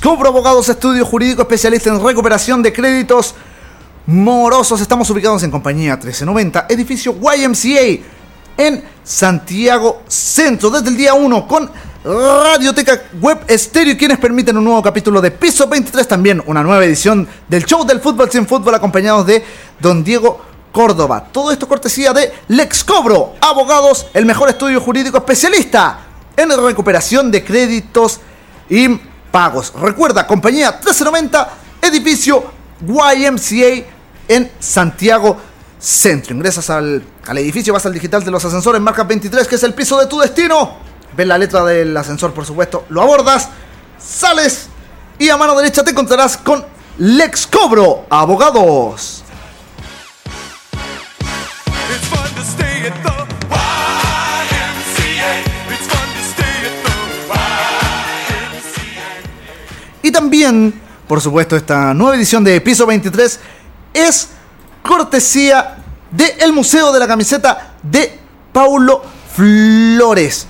Cobro Abogados Estudio Jurídico Especialista en Recuperación de Créditos Morosos. Estamos ubicados en compañía 1390, edificio YMCA en Santiago Centro. Desde el día 1 con Radioteca Web Estéreo, quienes permiten un nuevo capítulo de Piso 23. También una nueva edición del show del fútbol sin fútbol, acompañados de Don Diego Córdoba. Todo esto cortesía de Lex Cobro Abogados, el mejor estudio jurídico especialista en recuperación de créditos y pagos. Recuerda, compañía 1390, edificio YMCA en Santiago Centro. Ingresas al, al edificio, vas al digital de los ascensores, marca 23, que es el piso de tu destino. Ves la letra del ascensor, por supuesto, lo abordas, sales y a mano derecha te encontrarás con Lex Cobro Abogados. Fun también, por supuesto, esta nueva edición de Piso 23 es cortesía del Museo de la Camiseta de Paulo Flores.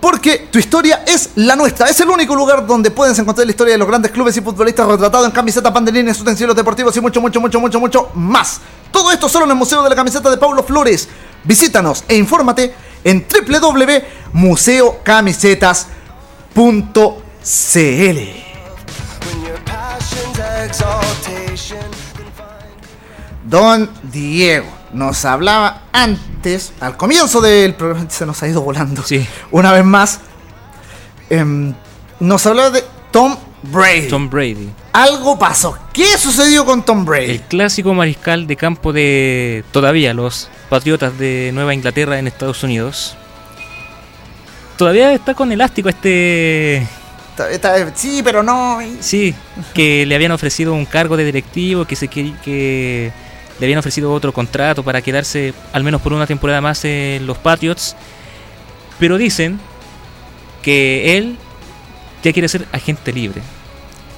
Porque tu historia es la nuestra. Es el único lugar donde puedes encontrar la historia de los grandes clubes y futbolistas retratados en camiseta, pandelines, utensilios deportivos y mucho, mucho, mucho, mucho, mucho más. Todo esto solo en el Museo de la Camiseta de Paulo Flores. Visítanos e infórmate en www.museocamisetas.cl. Don Diego nos hablaba antes, al comienzo del programa, se nos ha ido volando. Sí. Una vez más, em, nos hablaba de Tom Brady. Tom Brady. Algo pasó. ¿Qué sucedió con Tom Brady? El clásico mariscal de campo de todavía los Patriotas de Nueva Inglaterra en Estados Unidos. Todavía está con elástico este... Sí, pero no. Sí, que le habían ofrecido un cargo de directivo, que, se, que, que le habían ofrecido otro contrato para quedarse al menos por una temporada más en los Patriots. Pero dicen que él ya quiere ser agente libre,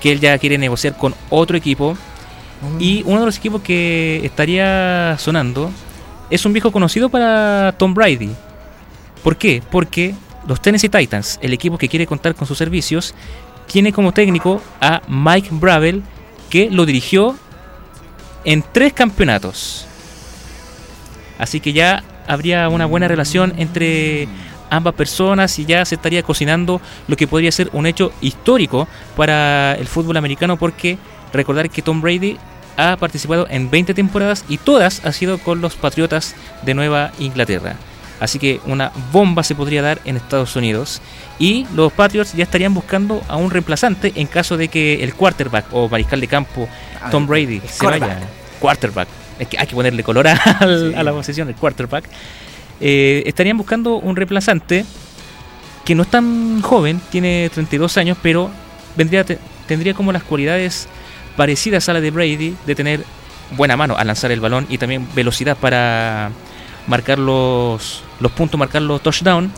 que él ya quiere negociar con otro equipo. Y uno de los equipos que estaría sonando es un viejo conocido para Tom Brady. ¿Por qué? Porque los Tennessee Titans, el equipo que quiere contar con sus servicios, tiene como técnico a Mike Bravel, que lo dirigió en tres campeonatos. Así que ya habría una buena relación entre ambas personas y ya se estaría cocinando lo que podría ser un hecho histórico para el fútbol americano porque recordar que Tom Brady ha participado en 20 temporadas y todas ha sido con los Patriotas de Nueva Inglaterra. Así que una bomba se podría dar en Estados Unidos y los Patriots ya estarían buscando a un reemplazante en caso de que el quarterback o mariscal de campo Ah, Tom Brady se vaya. quarterback. Es que hay que ponerle color al- a la posición, el quarterback. Eh, estarían buscando un reemplazante que no es tan joven, tiene 32 años, pero vendría te- tendría como las cualidades parecidas a la de Brady, de tener buena mano al lanzar el balón y también velocidad para marcar los, los puntos, marcar los touchdowns.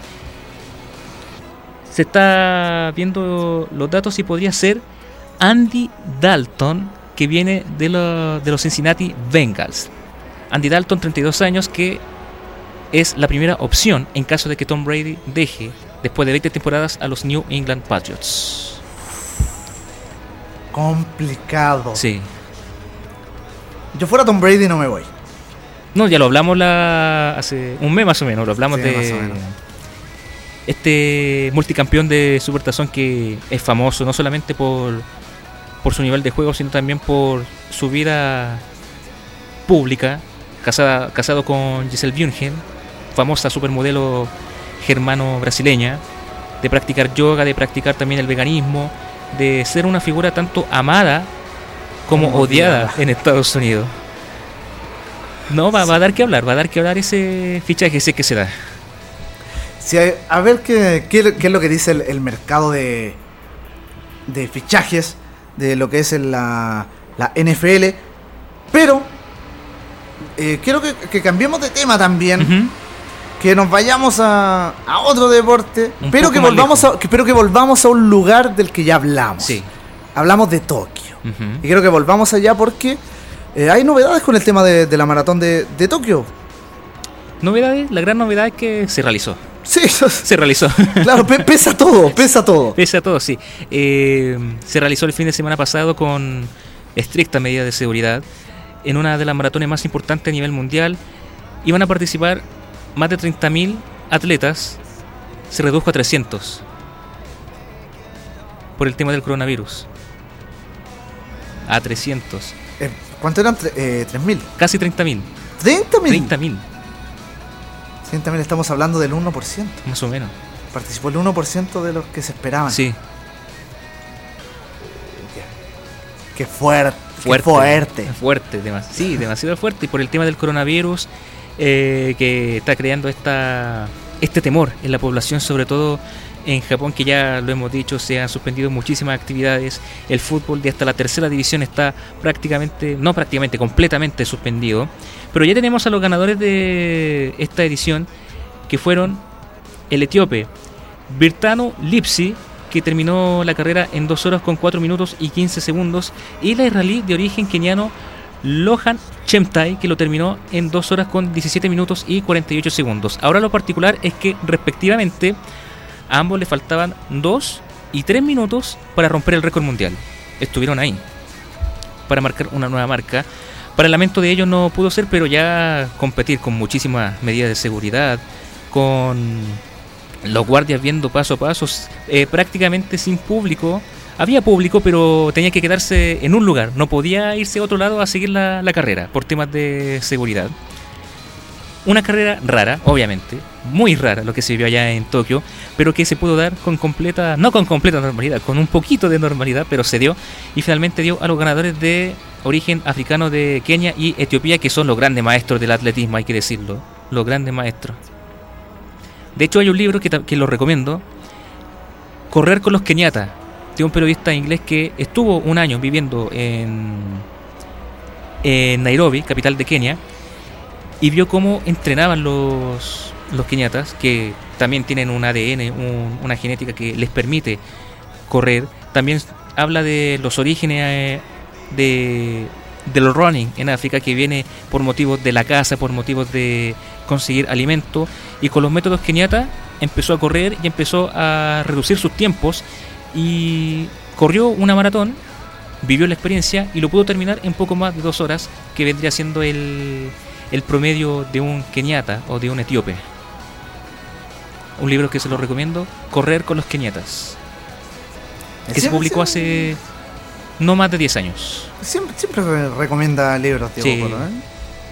Se está viendo los datos y podría ser Andy Dalton, que viene de, lo- de los Cincinnati Bengals. Andy Dalton, 32 años, que es la primera opción en caso de que Tom Brady deje, después de 20 temporadas, a los New England Patriots. Complicado. Sí. Yo fuera Tom Brady no me voy. No, ya lo hablamos la, hace un mes más o menos. Lo hablamos Sí, de más o menos. este multicampeón de Supertazón que es famoso no solamente por, por su nivel de juego, sino también por su vida pública. Casada, casado con Giselle Bündchen, famosa supermodelo germano-brasileña. De practicar yoga, de practicar también el veganismo, de ser una figura tanto amada como Como odiada odiada. en Estados Unidos. No, va, va a dar que hablar, va a dar que hablar ese fichaje, ese que se da. Sí, a, ver qué, qué- qué es lo que dice el, el mercado de, de fichajes de lo que es la, la NFL. Pero eh, quiero que, que cambiemos de tema también. Que nos vayamos a, a otro deporte. Un pero que volvamos a, que, pero que volvamos a un lugar del que ya hablamos. Sí. Hablamos de Tokio. Y quiero que volvamos allá porque eh, hay novedades con el tema de, de la maratón de, de Tokio. Novedades, la gran novedad es que se realizó. Sí, Se realizó. claro, pe- pesa todo, pesa todo. Pese a todo, sí. Eh, se realizó el fin de semana pasado con estrictas medidas de seguridad en una de las maratones más importantes a nivel mundial. Iban a participar más de 30.000 atletas. Se redujo a 300 por el tema del coronavirus. A 300. Eh, ¿Cuánto eran? Eh, 3.000. Casi 30.000. 30.000. 30.000, 30.000, estamos hablando del 1%. más o menos. Participó el 1% de los que se esperaban. Sí, Qué fuerte. fuerte. Qué fuerte. Fuerte, demas- sí, demasiado fuerte. Y por el tema del coronavirus, eh, que está creando esta, este temor en la población, sobre todo en Japón, que ya lo hemos dicho, se han suspendido muchísimas actividades. El fútbol de hasta la tercera división está prácticamente, no prácticamente, completamente suspendido. Pero ya tenemos a los ganadores de esta edición, que fueron el etíope Birtano Lipsi, que terminó la carrera en 2 horas con 4 minutos y 15 segundos, y la israelí de origen keniano Lohan Chemtai, que lo terminó en 2 horas con 17 minutos y 48 segundos. Ahora lo particular es que respectivamente a ambos le faltaban 2 y 3 minutos para romper el récord mundial. Estuvieron ahí para marcar una nueva marca. Para el lamento de ellos no pudo ser, pero ya competir con muchísimas medidas de seguridad, con los guardias viendo paso a paso, eh, prácticamente sin público. Había público, pero tenía que quedarse en un lugar. No podía irse a otro lado a seguir la, la carrera por temas de seguridad. Una carrera rara, obviamente, muy rara lo que se vivió allá en Tokio, pero que se pudo dar con completa, no con completa normalidad, con un poquito de normalidad, pero se dio y finalmente dio a los ganadores de origen africano de Kenia y Etiopía, que son los grandes maestros del atletismo, hay que decirlo, los grandes maestros. De hecho, hay un libro que, que lo recomiendo, Correr con los Kenyatta, de un periodista inglés que estuvo un año viviendo en, en Nairobi, capital de Kenia, y vio cómo entrenaban los, los que también tienen un ADN, un- una genética que les permite correr. También habla de los orígenes eh, de, del running en África, que viene por motivos de la caza, por motivos de conseguir alimento, y con los métodos kenyatas empezó a correr y empezó a reducir sus tiempos y corrió una maratón, vivió la experiencia y lo pudo terminar en poco más de dos horas, que vendría siendo el, el promedio de un keniata o de un etíope. Un libro que se lo recomiendo, Correr con los keniatas, que se publicó hace no más de 10 años. Siempre, siempre re- recomienda libros, Diego Sí. ¿eh?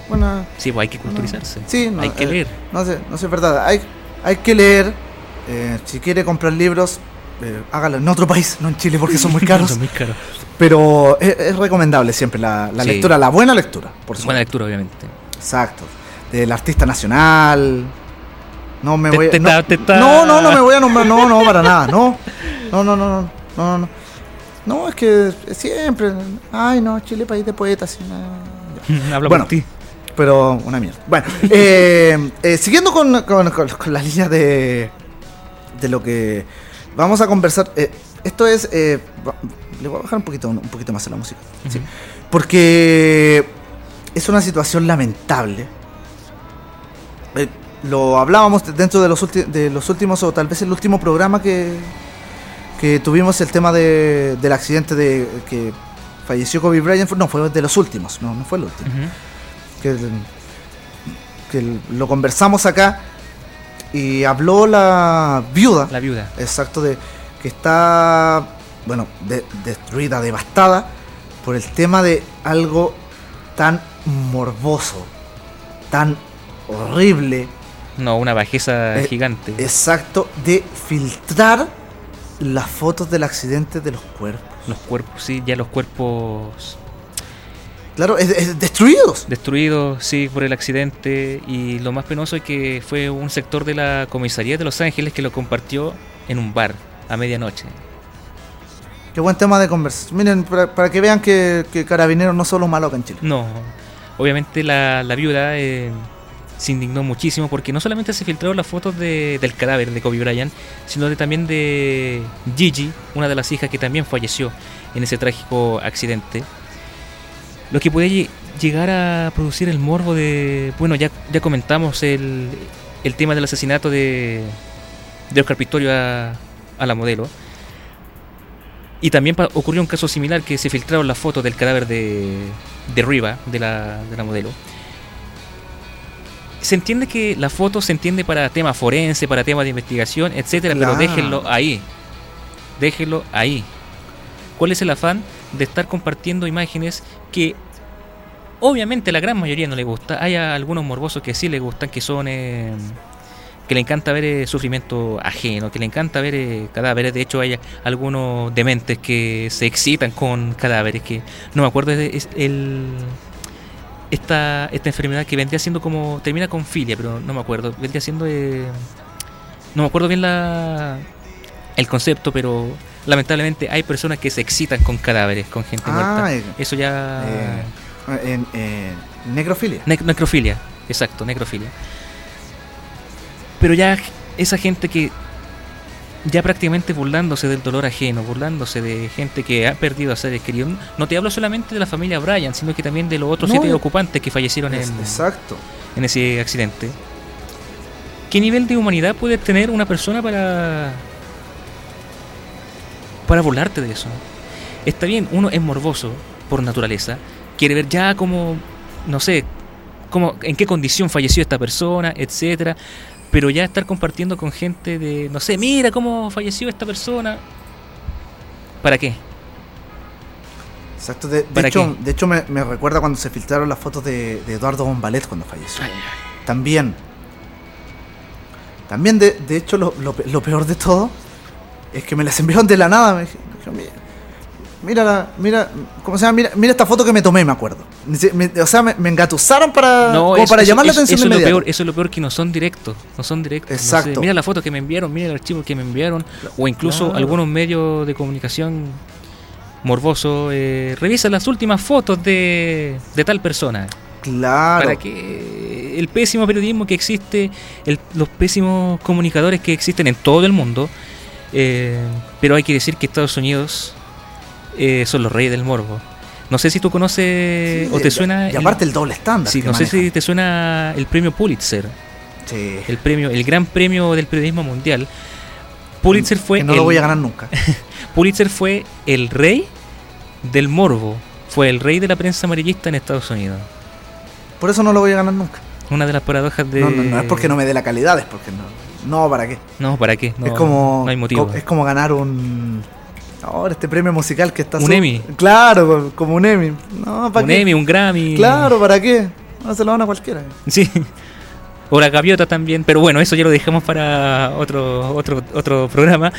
Bueno, Sí, pues hay que culturizarse. sí, no, hay que eh, leer. No sé, no sé, es verdad. Hay, hay que leer. eh, si quiere comprar libros, eh, hágalo en otro país, no en Chile, porque son muy caros. Son muy caros. Pero es, es recomendable siempre la, la Sí. lectura, la buena lectura, por Buena supuesto. lectura, obviamente. Exacto. Del artista nacional. No me voy a. no, no, no, no me voy a nombrar. No, no, para nada. No. No, no, no, no. No, no. No, es que siempre. Ay, no, Chile, país de poetas. Habla Bueno. por ti. Pero una mierda. Bueno, eh, eh, siguiendo con, con, con, con la línea de, de lo que vamos a conversar. eh, esto es. le voy a bajar un poquito, un poquito más a la música. sí. Porque es una situación lamentable. Eh, lo hablábamos dentro de los, de los últimos, o tal vez el último programa que, que tuvimos, el tema de, del accidente de que falleció Kobe Bryant. No, fue de los últimos, no, no fue el último que, que lo conversamos acá y habló la viuda, La viuda. exacto, de que está, bueno, de- destruida, devastada por el tema de algo tan morboso, tan horrible, No, una bajeza Eh, gigante. exacto, de filtrar las fotos del accidente de los cuerpos. Los cuerpos, sí, ya los cuerpos Claro, es, es destruidos. destruidos, sí, por el accidente. Y lo más penoso es que fue un sector de la comisaría de Los Ángeles que lo compartió en un bar a medianoche. Qué buen tema de conversación. Miren, para, para que vean que, que Carabineros no son los malos acá en Chile. No, obviamente la, la viuda eh, se indignó muchísimo porque no solamente se filtraron las fotos de- del cadáver de Kobe Bryant, sino de, también de Gigi, una de las hijas que también falleció en ese trágico accidente. Lo que puede lle- llegar a producir el morbo de, bueno, ya, ya comentamos el, el tema del asesinato de, de Oscar Pistorio a, a la modelo. Y también ocurrió un caso similar que se filtraron las fotos del cadáver de, de Riva, de la, de la modelo. Se entiende que la foto se entiende para temas forense, para temas de investigación, etcétera, Claro. pero déjenlo ahí. Déjenlo ahí. ¿Cuál es el afán de estar compartiendo imágenes que obviamente la gran mayoría no le gusta? Hay algunos morbosos que sí le gustan, que son eh, que le encanta ver eh, sufrimiento ajeno, que le encanta ver eh, cadáveres. De hecho, hay algunos dementes que se excitan con cadáveres, que no me acuerdo de es el esta, esta enfermedad que vendría siendo como termina con filia, pero no me acuerdo, vendría siendo eh, no me acuerdo bien la el concepto, pero lamentablemente hay personas que se excitan con cadáveres, con gente Ah, muerta. eh, Eso ya en, necrofilia. Nec- necrofilia, exacto, necrofilia. Pero ya esa gente que ya prácticamente burlándose del dolor ajeno, burlándose de gente que ha perdido a seres queridos. No te hablo solamente de la familia Bryan, sino que también de los otros No, siete yo- ocupantes que fallecieron en, Es- Exacto. en ese accidente. ¿Qué nivel de humanidad puede tener una persona para para burlarte de eso? Está bien, uno es morboso por naturaleza, quiere ver ya como no sé, cómo en qué condición falleció esta persona, etcétera, pero ya estar compartiendo con gente de no sé, mira cómo falleció esta persona. ¿Para qué? Exacto. De, de ¿Para hecho, de hecho me, me recuerda cuando se filtraron las fotos de, de Eduardo Bombalet cuando falleció. También. También, de, de hecho, lo, lo pe- lo peor de todo es que me las enviaron de la nada. Me dijeron, mira, mira, la- mira, ¿cómo se llama? Mira, mira esta foto que me tomé, me acuerdo. Me- o sea, me, me engatusaron para, como eso- para eso- llamar la atención eso de es lo peor, eso es lo peor que no son directos, no son directos. no sé, Exacto. mira la foto que me enviaron, mira el archivo que me enviaron, o incluso Claro. algunos medios de comunicación morboso, eh, revisa las últimas fotos de, de tal persona. Claro. Para que el pésimo periodismo que existe, el- los pésimos comunicadores que existen en todo el mundo, eh, pero hay que decir que Estados Unidos eh, son los reyes del morbo. No sé si tú conoces Sí, o te y- suena... Y aparte el doble estándar. Sí, no sé si te suena el premio Pulitzer, Sí. el premio, el gran premio del periodismo mundial. Pulitzer fue Que no el, lo voy a ganar nunca. Pulitzer fue el rey del morbo, fue el rey de la prensa amarillista en Estados Unidos. Por eso no lo voy a ganar nunca. Una de las paradojas de No, no, no es porque no me dé la calidad, es porque no. No, ¿para qué? No, ¿para qué? No, es como. no hay motivo. co- Es como ganar un. Ahora este premio musical que está. Un Emmy. Claro, como un Emmy. No, ¿para un qué? Emmy, un Grammy. Claro, ¿para qué? No se lo van a cualquiera. Sí. O la gaviota también, pero bueno, eso ya lo dejamos para otro otro otro programa.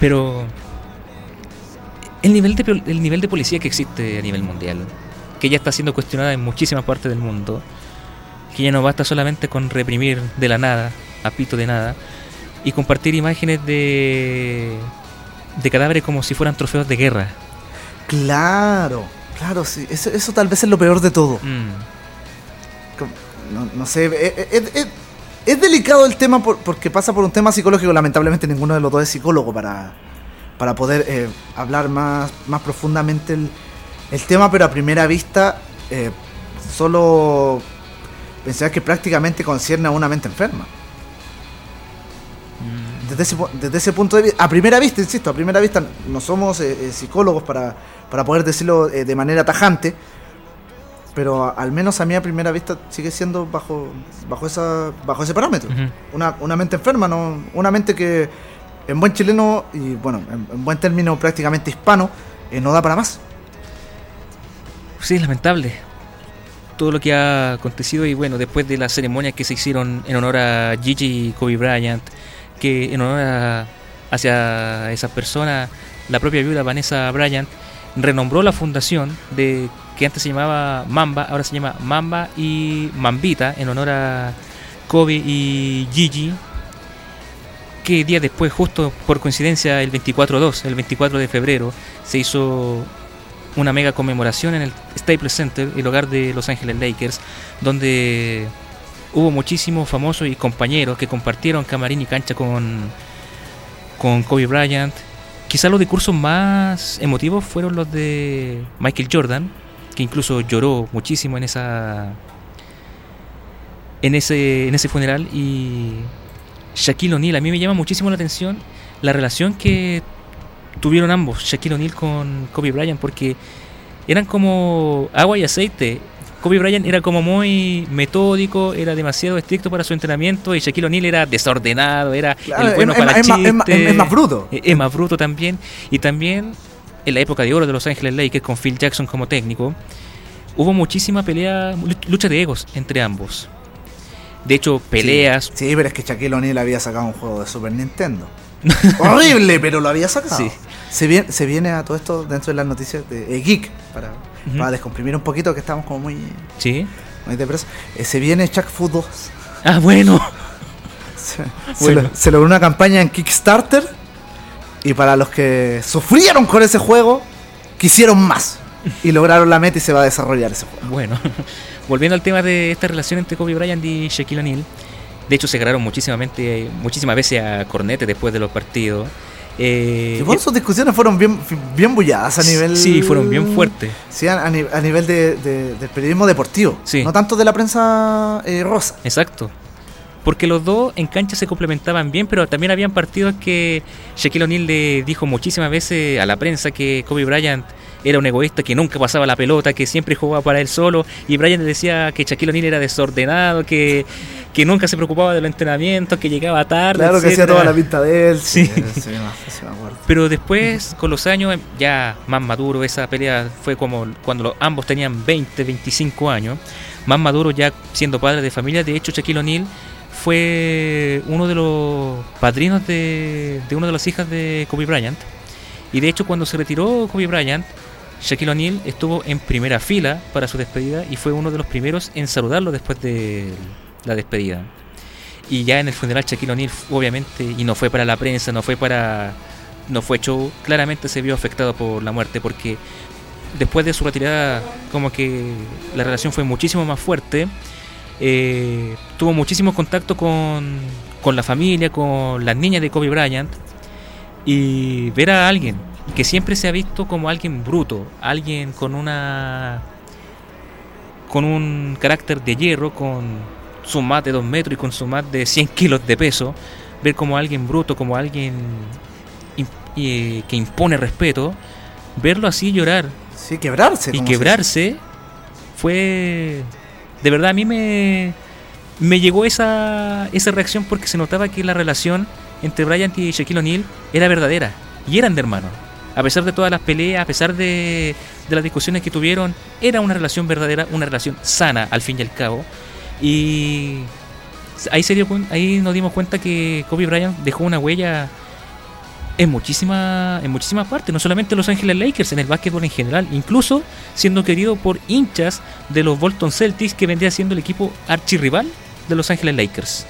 Pero el nivel de el nivel de policía que existe a nivel mundial, que ya está siendo cuestionada en muchísimas partes del mundo, que ya no basta solamente con reprimir de la nada, a pito de nada, y compartir imágenes de de cadáveres como si fueran trofeos de guerra. Claro, claro, sí. Eso, eso tal vez es lo peor de todo. Mm. No, no sé, es, es- es- es delicado el tema por- porque pasa por un tema psicológico. Lamentablemente ninguno de los dos es psicólogo para, para poder eh, hablar más, más profundamente el, el tema, pero a primera vista eh, solo pensar que prácticamente concierne a una mente enferma. Desde ese, desde ese punto de vista, a primera vista, insisto, a primera vista no somos eh, eh, psicólogos para, para poder decirlo eh, de manera tajante, pero a- al menos a mí a primera vista sigue siendo bajo bajo esa bajo ese parámetro. Ujú. Una, una mente enferma, no una mente que en buen chileno y bueno, en, en buen término prácticamente hispano, eh, no da para más. Sí, es lamentable. Todo lo que ha acontecido y bueno, después de las ceremonias que se hicieron en honor a Gigi y Kobe Bryant, que en honor a, hacia esas personas, la propia viuda Vanessa Bryant renombró la fundación de que antes se llamaba Mamba, ahora se llama Mamba y Mambita en honor a Kobe y Gigi, que días después, justo por coincidencia, el 24-2, el 24 de febrero, se hizo una mega conmemoración en el Staples Center, el hogar de Los Ángeles Lakers, donde hubo muchísimos famosos y compañeros que compartieron camarín y cancha con, con Kobe Bryant. Quizás los discursos más emotivos fueron los de Michael Jordan, que incluso lloró muchísimo en esa en ese, en ese funeral y Shaquille O'Neal, a mí me llama muchísimo la atención la relación que tuvieron ambos, Shaquille O'Neal con Kobe Bryant, porque eran como agua y aceite. Kobe Bryant era como muy metódico, era demasiado estricto para su entrenamiento y Shaquille O'Neal era desordenado, era Claro, el bueno es- para es más- es más- chistes, es más bruto. Es más bruto también. Y también en la época de oro de Los Ángeles Lakers con Phil Jackson como técnico, hubo muchísima pelea, lucha de egos entre ambos. De hecho, peleas, Sí, pero es que Shaquille O'Neal había sacado un juego de Super Nintendo. Horrible, pero lo había sacado. Sí. Se, viene, se viene a todo esto dentro de las noticias de eh, Geek, para, Ujú. para descomprimir un poquito, que estamos como muy, sí. muy depresos. Eh, se viene Chuck Fu 2. Ah, bueno. Se, se Bueno. lo- se logró una campaña en Kickstarter. Y para los que sufrieron con ese juego, quisieron más. Y lograron la meta y se va a desarrollar ese juego. Bueno, volviendo al tema de esta relación entre Kobe Bryant y Shaquille O'Neal, de hecho se agarraron muchísimamente, muchísimas veces a cornete después de los partidos. Eh, Y bueno, sus discusiones fueron bien, bien bulladas a nivel. Sí, fueron bien fuertes. Sí, a, a ni- a nivel de, de- del periodismo deportivo. Sí. No tanto de la prensa eh, rosa. Exacto. Porque los dos en cancha se complementaban bien, pero también habían partidos que Shaquille O'Neal le dijo muchísimas veces a la prensa que Kobe Bryant era un egoísta, que nunca pasaba la pelota, que siempre jugaba para él solo, y Bryant le decía que Shaquille O'Neal era desordenado, que, que nunca se preocupaba de los entrenamientos, que llegaba tarde. Claro que hacía etcétera. toda la pinta de él. Sí. Pero después, con los años, ya más maduro, esa pelea fue como cuando los- ambos tenían 20, 25 años, más maduro ya siendo padre de familia. De hecho, Shaquille O'Neal fue uno de los padrinos de, de una de las hijas de Kobe Bryant. Y de hecho, cuando se retiró Kobe Bryant, Shaquille O'Neal estuvo en primera fila para su despedida y fue uno de los primeros en saludarlo después de la despedida. Y ya en el funeral Shaquille O'Neal, obviamente, y no fue para la prensa, no fue para. no fue show, claramente se vio afectado por la muerte porque después de su retirada, como que la relación fue muchísimo más fuerte. eh, tuvo muchísimo contacto con, con la familia, con las niñas de Kobe Bryant. Y ver a alguien que siempre se ha visto como alguien bruto, alguien con una. con un carácter de hierro, con su más de 2 metros y con su más de 100 kilos de peso, ver como alguien bruto, como alguien eh, que impone respeto, verlo así llorar Sí, quebrarse. y quebrarse fue de verdad a mí me me llegó esa esa reacción porque se notaba que la relación entre Bryant y Shaquille O'Neal era verdadera y eran de hermanos a pesar de todas las peleas a pesar de, las discusiones que tuvieron era una relación verdadera una relación sana al fin y al cabo y ahí se dio ahí nos dimos cuenta que Kobe Bryant dejó una huella en muchísima, en muchísimas partes, no solamente en Los Ángeles Lakers, en el básquetbol en general, incluso siendo querido por hinchas de los Bolton Celtics, que vendría siendo el equipo archirrival de Los Ángeles Lakers.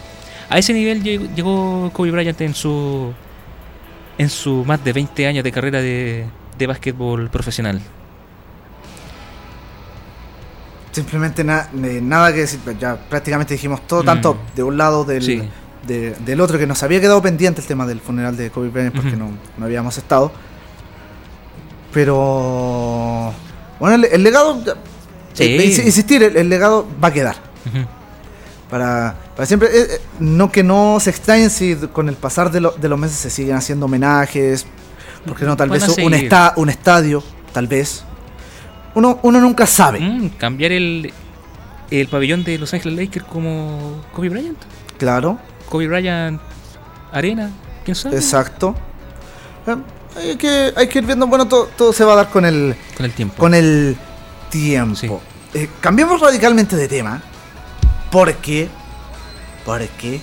A ese nivel llegó Kobe Bryant en su en su más de 20 años de carrera de, de básquetbol profesional. Simplemente na- eh, nada que decir. Ya prácticamente dijimos todo, Mm. tanto de un lado del, Sí. de- del otro, que nos había quedado pendiente el tema del funeral de Kobe Bryant porque no, no habíamos estado. Pero. Bueno, el, el legado. ya- Sí. eh, ins- insistir, el, el legado va a quedar. Para, para siempre. eh, eh, no que no se extrañen si con el pasar de, lo- de los meses se siguen haciendo homenajes. Porque no, tal Van vez un, esta- un estadio, tal vez. Uno, uno nunca sabe. Mm, cambiar el, el pabellón de Los Ángeles Lakers como Kobe Bryant. Claro, Kobe Bryant Arena, quién sabe. exacto. Eh, Hay que, hay que ir viendo, bueno, todo, todo se va a dar con el, Con el tiempo. con el tiempo. Sí. Eh, cambiemos radicalmente de tema. Porque, porque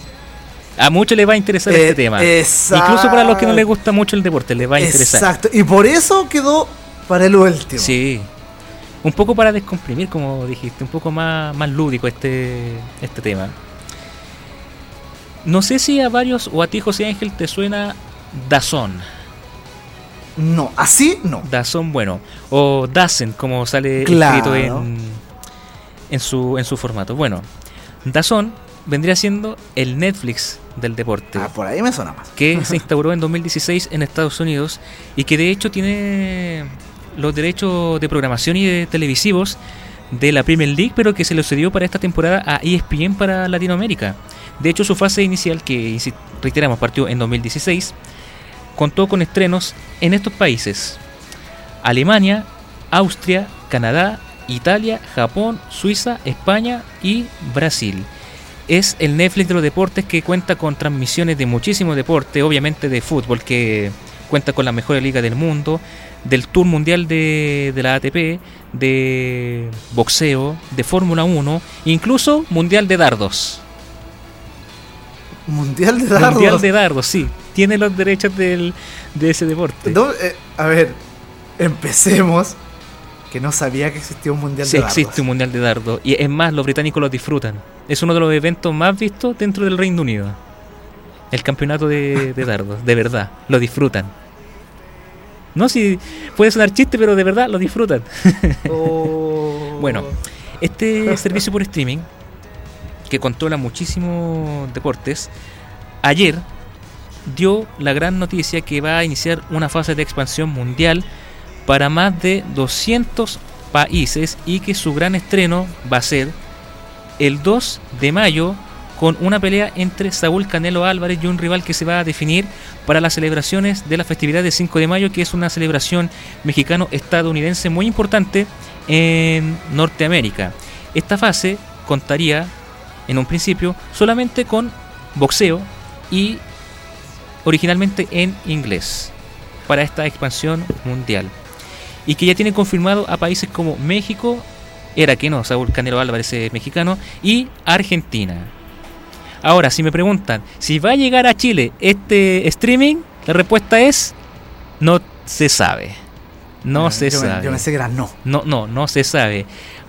A muchos les va a interesar Eh, este tema. exacto. Incluso para los que no les gusta mucho el deporte, les va a interesar. Exacto. Y por eso quedó para el último. Sí. Un poco para descomprimir, como dijiste, un poco más, más lúdico este, este tema. No sé si a varios o a ti, José Ángel, te suena Dazón. No, así no. Dazón, bueno. O Dazen, como sale Claro. escrito en, en, su, en su formato. Bueno, Dazón vendría siendo el Netflix del deporte. Ah, por ahí me suena más. que se instauró en 2016 en Estados Unidos y que de hecho tiene los derechos de programación y de televisivos de la Premier League, pero que se le sucedió para esta temporada a ESPN para Latinoamérica. De hecho, su fase inicial, que reiteramos, partió en 2016, contó con estrenos en estos países: Alemania, Austria, Canadá, Italia, Japón, Suiza, España y Brasil. Es el Netflix de los deportes que cuenta con transmisiones de muchísimos deportes, obviamente de fútbol, que cuenta con la mejor liga del mundo, del Tour Mundial de, de la ATP, de boxeo, de Fórmula 1, incluso Mundial de Dardos. Mundial de dardos. Mundial de Dardos, sí. Tiene los derechos del, de ese deporte. No, eh, a ver, empecemos. Que no sabía que existía un mundial Sí de dardos. existe un Mundial de Dardos. Y es más, los británicos lo disfrutan. Es uno de los eventos más vistos dentro del Reino Unido. El campeonato de, de dardos, de verdad. Lo disfrutan. No, si puede sonar chiste, pero de verdad lo disfrutan. Oh. Bueno, este servicio por streaming, que controla muchísimos deportes, ayer dio la gran noticia que va a iniciar una fase de expansión mundial para más de 200 países y que su gran estreno va a ser el 2 de mayo con una pelea entre Saúl Canelo Álvarez y un rival que se va a definir para las celebraciones de la festividad del 5 de mayo, que es una celebración mexicano-estadounidense muy importante en Norteamérica. Esta fase contaría, en un principio, solamente con boxeo y originalmente en inglés para esta expansión mundial. Y que ya tiene confirmado a países como México, era que no, Saúl Canelo Álvarez es mexicano, y Argentina. Ahora, si me preguntan si va a llegar a Chile este streaming, la respuesta es no se sabe. No se yo me- sabe. yo pensé que era no. No, no, no se sabe.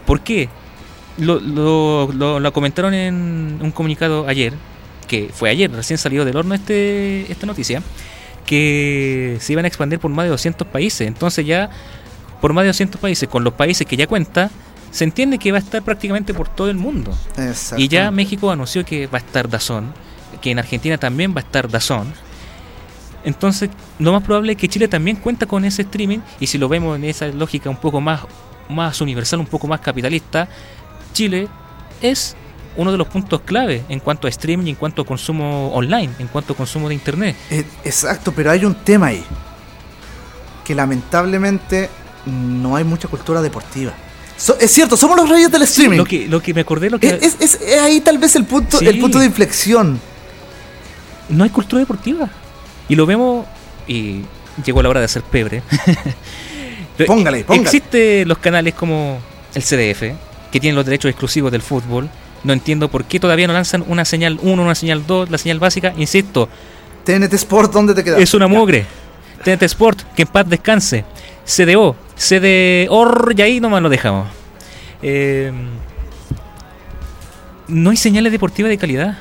¿Por qué? Lo, lo, lo- lo comentaron en un comunicado ayer, que fue ayer, recién salió del horno este, esta noticia, que se iban a expandir por más de 200 países. Entonces ya, por más de 200 países, con los países que ya cuenta, se entiende que va a estar prácticamente por todo el mundo. Y ya México anunció que va a estar Dazón, que en Argentina también va a estar Dazón. Entonces, lo más probable es que Chile también cuenta con ese streaming y si lo vemos en esa lógica un poco más, más universal, un poco más capitalista, Chile es uno de los puntos clave en cuanto a streaming en cuanto a consumo online, en cuanto a consumo de internet. Eh, exacto, pero hay un tema ahí. Que lamentablemente no hay mucha cultura deportiva. So- es cierto, somos los reyes del streaming. Lo que, lo que me acordé, lo que es, es- ahí tal vez el punto, Sí. el punto de inflexión. no hay cultura deportiva. Y lo vemos y llegó la hora de hacer pebre. Póngale, póngale. Existen los canales como el CDF, que tienen los derechos exclusivos del fútbol. No entiendo por qué todavía no lanzan una señal 1, una señal 2, la señal básica. Insisto, TNT Sport, ¿dónde te quedas? es una mugre. TNT Sport, que en paz descanse. CDO, CDOR, y ahí nomás lo dejamos. Eh, no hay señales deportivas de calidad.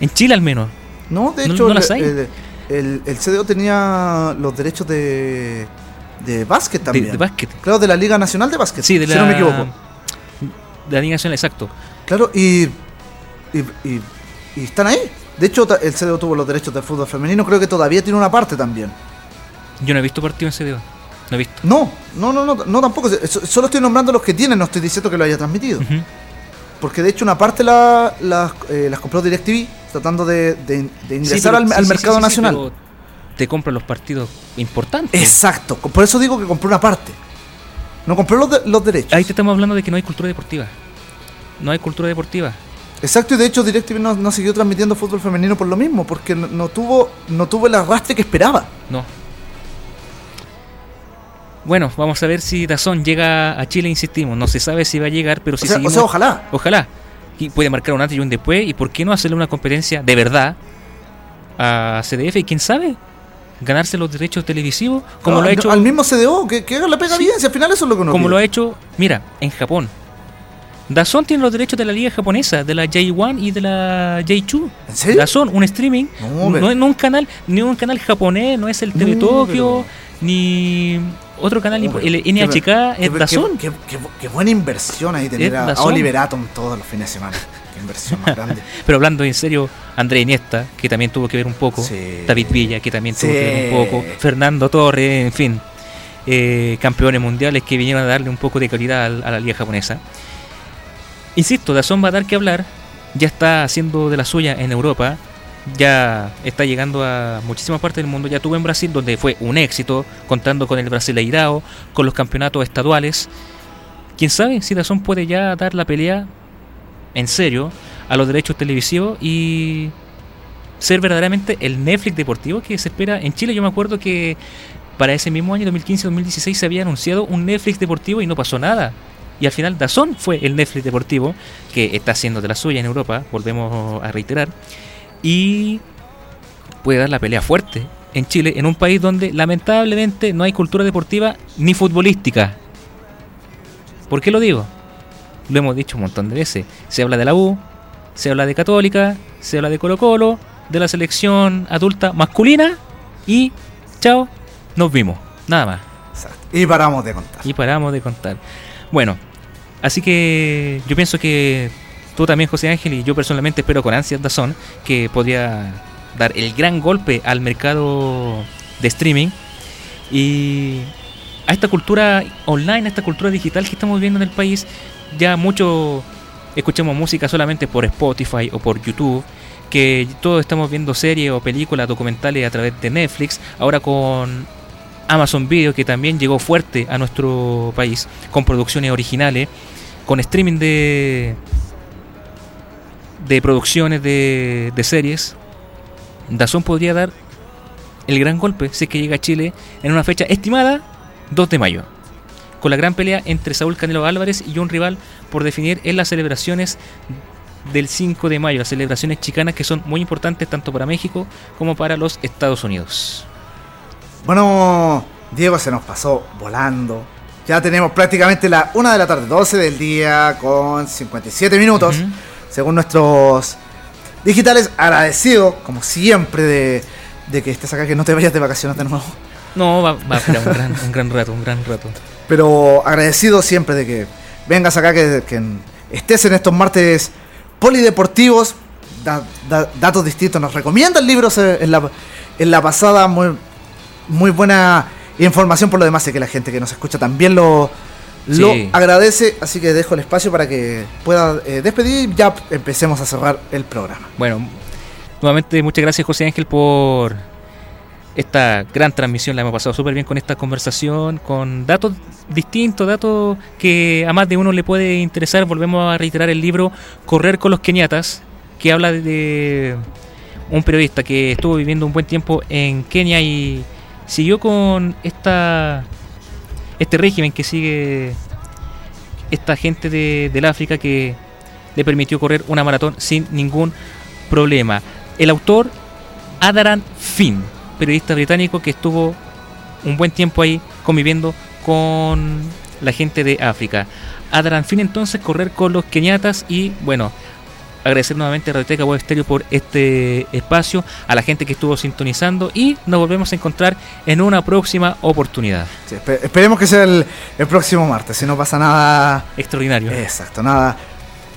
En Chile al menos. No, de No- hecho, no las el, hay. el, el- el CDO tenía los derechos de, de básquet De, también. de básquet. Claro, de la Liga Nacional de Básquet. Sí, de si la, no me equivoco. De la Liga Nacional, exacto. Claro, y, y, y- y están ahí. De hecho, el CDO tuvo los derechos del fútbol femenino. Creo que todavía tiene una parte también. Yo no he visto partido en CDO. No he visto. No, no, no, no, no tampoco. So- Solo estoy nombrando los que tienen, no estoy diciendo que lo haya transmitido. Porque de hecho una parte la- eh, las compró DirecTV tratando de, de- de ingresar Sí, pero- al, sí, al sí, mercado nacional. pero te compran los partidos importantes. Exacto, por eso digo que compró una parte. No compró los, de- los derechos. Ahí te estamos hablando de que no hay cultura deportiva. No hay cultura deportiva. Exacto, y de hecho DirecTV no, no siguió transmitiendo fútbol femenino por lo mismo, porque no, no tuvo no tuvo el arrastre que esperaba. No. Bueno, vamos a ver si Dazón llega a Chile, insistimos. No se sabe si va a llegar, pero si o, sea, o seguimos... sea, ojalá. Ojalá. Y puede marcar un antes y un después. ¿Y por qué no hacerle una competencia de verdad a CDF? Y quién sabe, ganarse los derechos televisivos, como No, lo ha hecho al mismo CDO, que, que haga la pega Sí. bien, si al final eso es lo que uno como pide. lo ha hecho, mira, en Japón. Dazón tiene los derechos de la liga japonesa, de la J1 y de la J2. ¿En serio? Dazón, un streaming, No, no, es un canal, ni un canal japonés, no es el TV No, Tokio, pero- ni otro canal, el NHK qué- es qué- Dazón. Qué, qué- qué buena inversión ahí tener a, a. Oliver Atom todos los fines de semana. Qué inversión más grande. Pero hablando en serio, André Iniesta, que también tuvo que ver un poco, Sí. David Villa, que también tuvo que ver un poco, Fernando Torres, en fin. eh, campeones mundiales que vinieron a darle un poco de calidad al- a la liga japonesa. Insisto, Dazón va a dar que hablar, ya está haciendo de la suya en Europa, ya está llegando a muchísimas partes del mundo, ya tuvo en Brasil donde fue un éxito, contando con el Brasileirao, con los campeonatos estaduales. Quién sabe si Dazón puede ya dar la pelea en serio a los derechos televisivos y ser verdaderamente el Netflix deportivo que se espera en Chile. Yo me acuerdo que para ese mismo año 2015-2016 se había anunciado un Netflix deportivo y no pasó nada. Y al final Dazón fue el Netflix deportivo que está haciendo de la suya en Europa, volvemos a reiterar, y puede dar la pelea fuerte en Chile, en un país donde lamentablemente no hay cultura deportiva ni futbolística. ¿Por qué lo digo? Lo hemos dicho un montón de veces. Se habla de la U, se habla de Católica, se habla de Colo Colo, de la selección adulta masculina y chao, nos vimos. Nada más. Exacto. Y paramos de contar. Y paramos de contar. Bueno, así que yo pienso que tú también, José Ángel, y yo personalmente espero con ansias Dazón que podría dar el gran golpe al mercado de streaming y a esta cultura online, a esta cultura digital que estamos viendo en el país. Ya mucho escuchamos música solamente por Spotify o por YouTube, que todos estamos viendo series o películas, documentales a través de Netflix, ahora con Amazon Video, que también llegó fuerte a nuestro país, con producciones originales, con streaming de, de producciones de, de series. Dazón podría dar el gran golpe si es que llega a Chile en una fecha estimada 2 de mayo, con la gran pelea entre Saúl Canelo Álvarez y un rival por definir en las celebraciones del 5 de mayo, las celebraciones chicanas que son muy importantes tanto para México como para los Estados Unidos. Bueno, Diego se nos pasó volando. Ya tenemos prácticamente la 1 de la tarde, 12 del día, con 57 minutos. Según nuestros digitales, agradecido, como siempre, de, de que estés acá, que no te vayas de vacaciones de nuevo. No, va, va a esperar un gran, un gran rato, un gran rato. Pero agradecido siempre de que vengas acá, que, que estés en estos martes polideportivos, da- da- datos distintos. Nos recomiendan libros en la, en la pasada, muy, muy buena información por lo demás, sé que la gente que nos escucha también lo, lo agradece, así que dejo el espacio para que pueda eh, despedir y ya empecemos a cerrar el programa. Bueno, nuevamente muchas gracias José Ángel por esta gran transmisión. La hemos pasado súper bien con esta conversación, con datos distintos, datos que a más de uno le puede interesar. Volvemos a reiterar el libro Correr con los Keniatas, que habla de un periodista que estuvo viviendo un buen tiempo en Kenia y siguió con esta este régimen que sigue esta gente de, del África que le permitió correr una maratón sin ningún problema. El autor, Adaran Finn, periodista británico que estuvo un buen tiempo ahí conviviendo con la gente de África. Adaran Finn entonces correr con los keniatas y bueno, agradecer nuevamente a Radioteca Web Stereo por este espacio, a la gente que estuvo sintonizando y nos volvemos a encontrar en una próxima oportunidad. Sí, esperemos que sea el, el próximo martes, si no pasa nada Extraordinario. Exacto, nada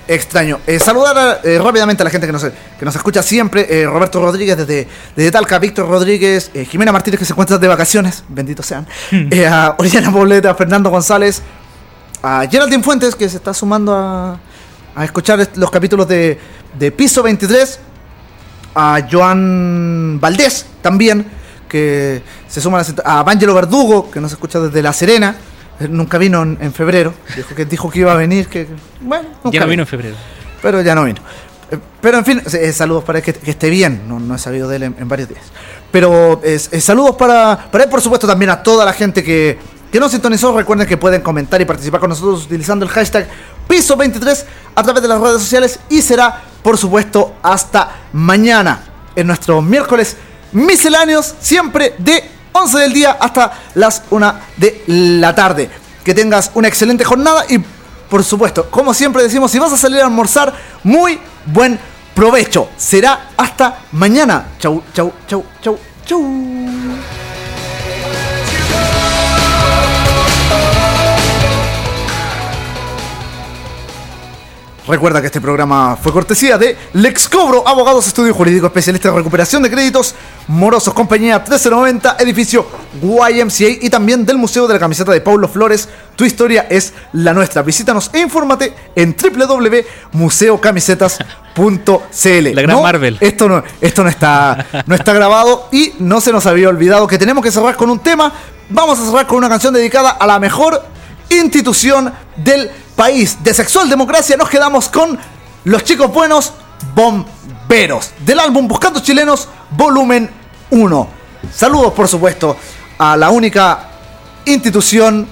extraño. Eh, saludar eh, rápidamente a la gente que nos, que nos escucha siempre. eh, Roberto Rodríguez desde, desde Talca, Víctor Rodríguez, Jimena Martínez que se encuentra de vacaciones, benditos sean. eh, a Oriana Pobleta, Fernando González, a Geraldine Fuentes que se está sumando a, a escuchar los capítulos de, de Piso 23. A Joan Valdés también, que se suma a, la a Vangelo Verdugo, que nos escucha desde La Serena. Eh, Nunca vino en, en febrero. Dijo que, dijo que iba a venir. Que, bueno, nunca ya no vino en febrero. pero ya no vino. Eh, Pero en fin, eh, saludos para él que, que esté bien. No, no he sabido de él en, en varios días. Pero eh, eh, saludos para, para él, por supuesto, también a toda la gente que, que nos sintonizó. Recuerden que pueden comentar y participar con nosotros utilizando el hashtag Piso23 a través de las redes sociales. Y será, por supuesto, hasta mañana en nuestros miércoles misceláneos, siempre de 11 del día hasta las 1 de la tarde. Que tengas una excelente jornada y por supuesto, como siempre decimos, si vas a salir a almorzar, muy buen provecho. Será hasta mañana. Chau, chau, chau, chau, chau. Recuerda que este programa fue cortesía de Lex Cobro, abogados, estudio jurídico, especialista en recuperación de créditos, morosos, compañía 1390, edificio YMCA y también del Museo de la Camiseta de Paulo Flores. Tu historia es la nuestra. Visítanos e infórmate en www.museocamisetas.cl. La gran No, Marvel. Esto no, esto no está, no está grabado y no se nos había olvidado que tenemos que cerrar con un tema. Vamos a cerrar con una canción dedicada a la mejor institución del país. De Sexual Democracia nos quedamos con Los Chicos Buenos Bomberos. Del álbum Buscando Chilenos, volumen 1. Saludos, por supuesto, a la única institución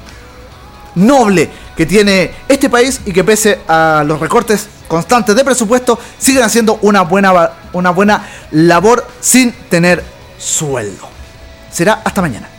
noble que tiene este país y que pese a los recortes constantes de presupuesto siguen haciendo una buena, una buena labor sin tener sueldo. Será hasta mañana.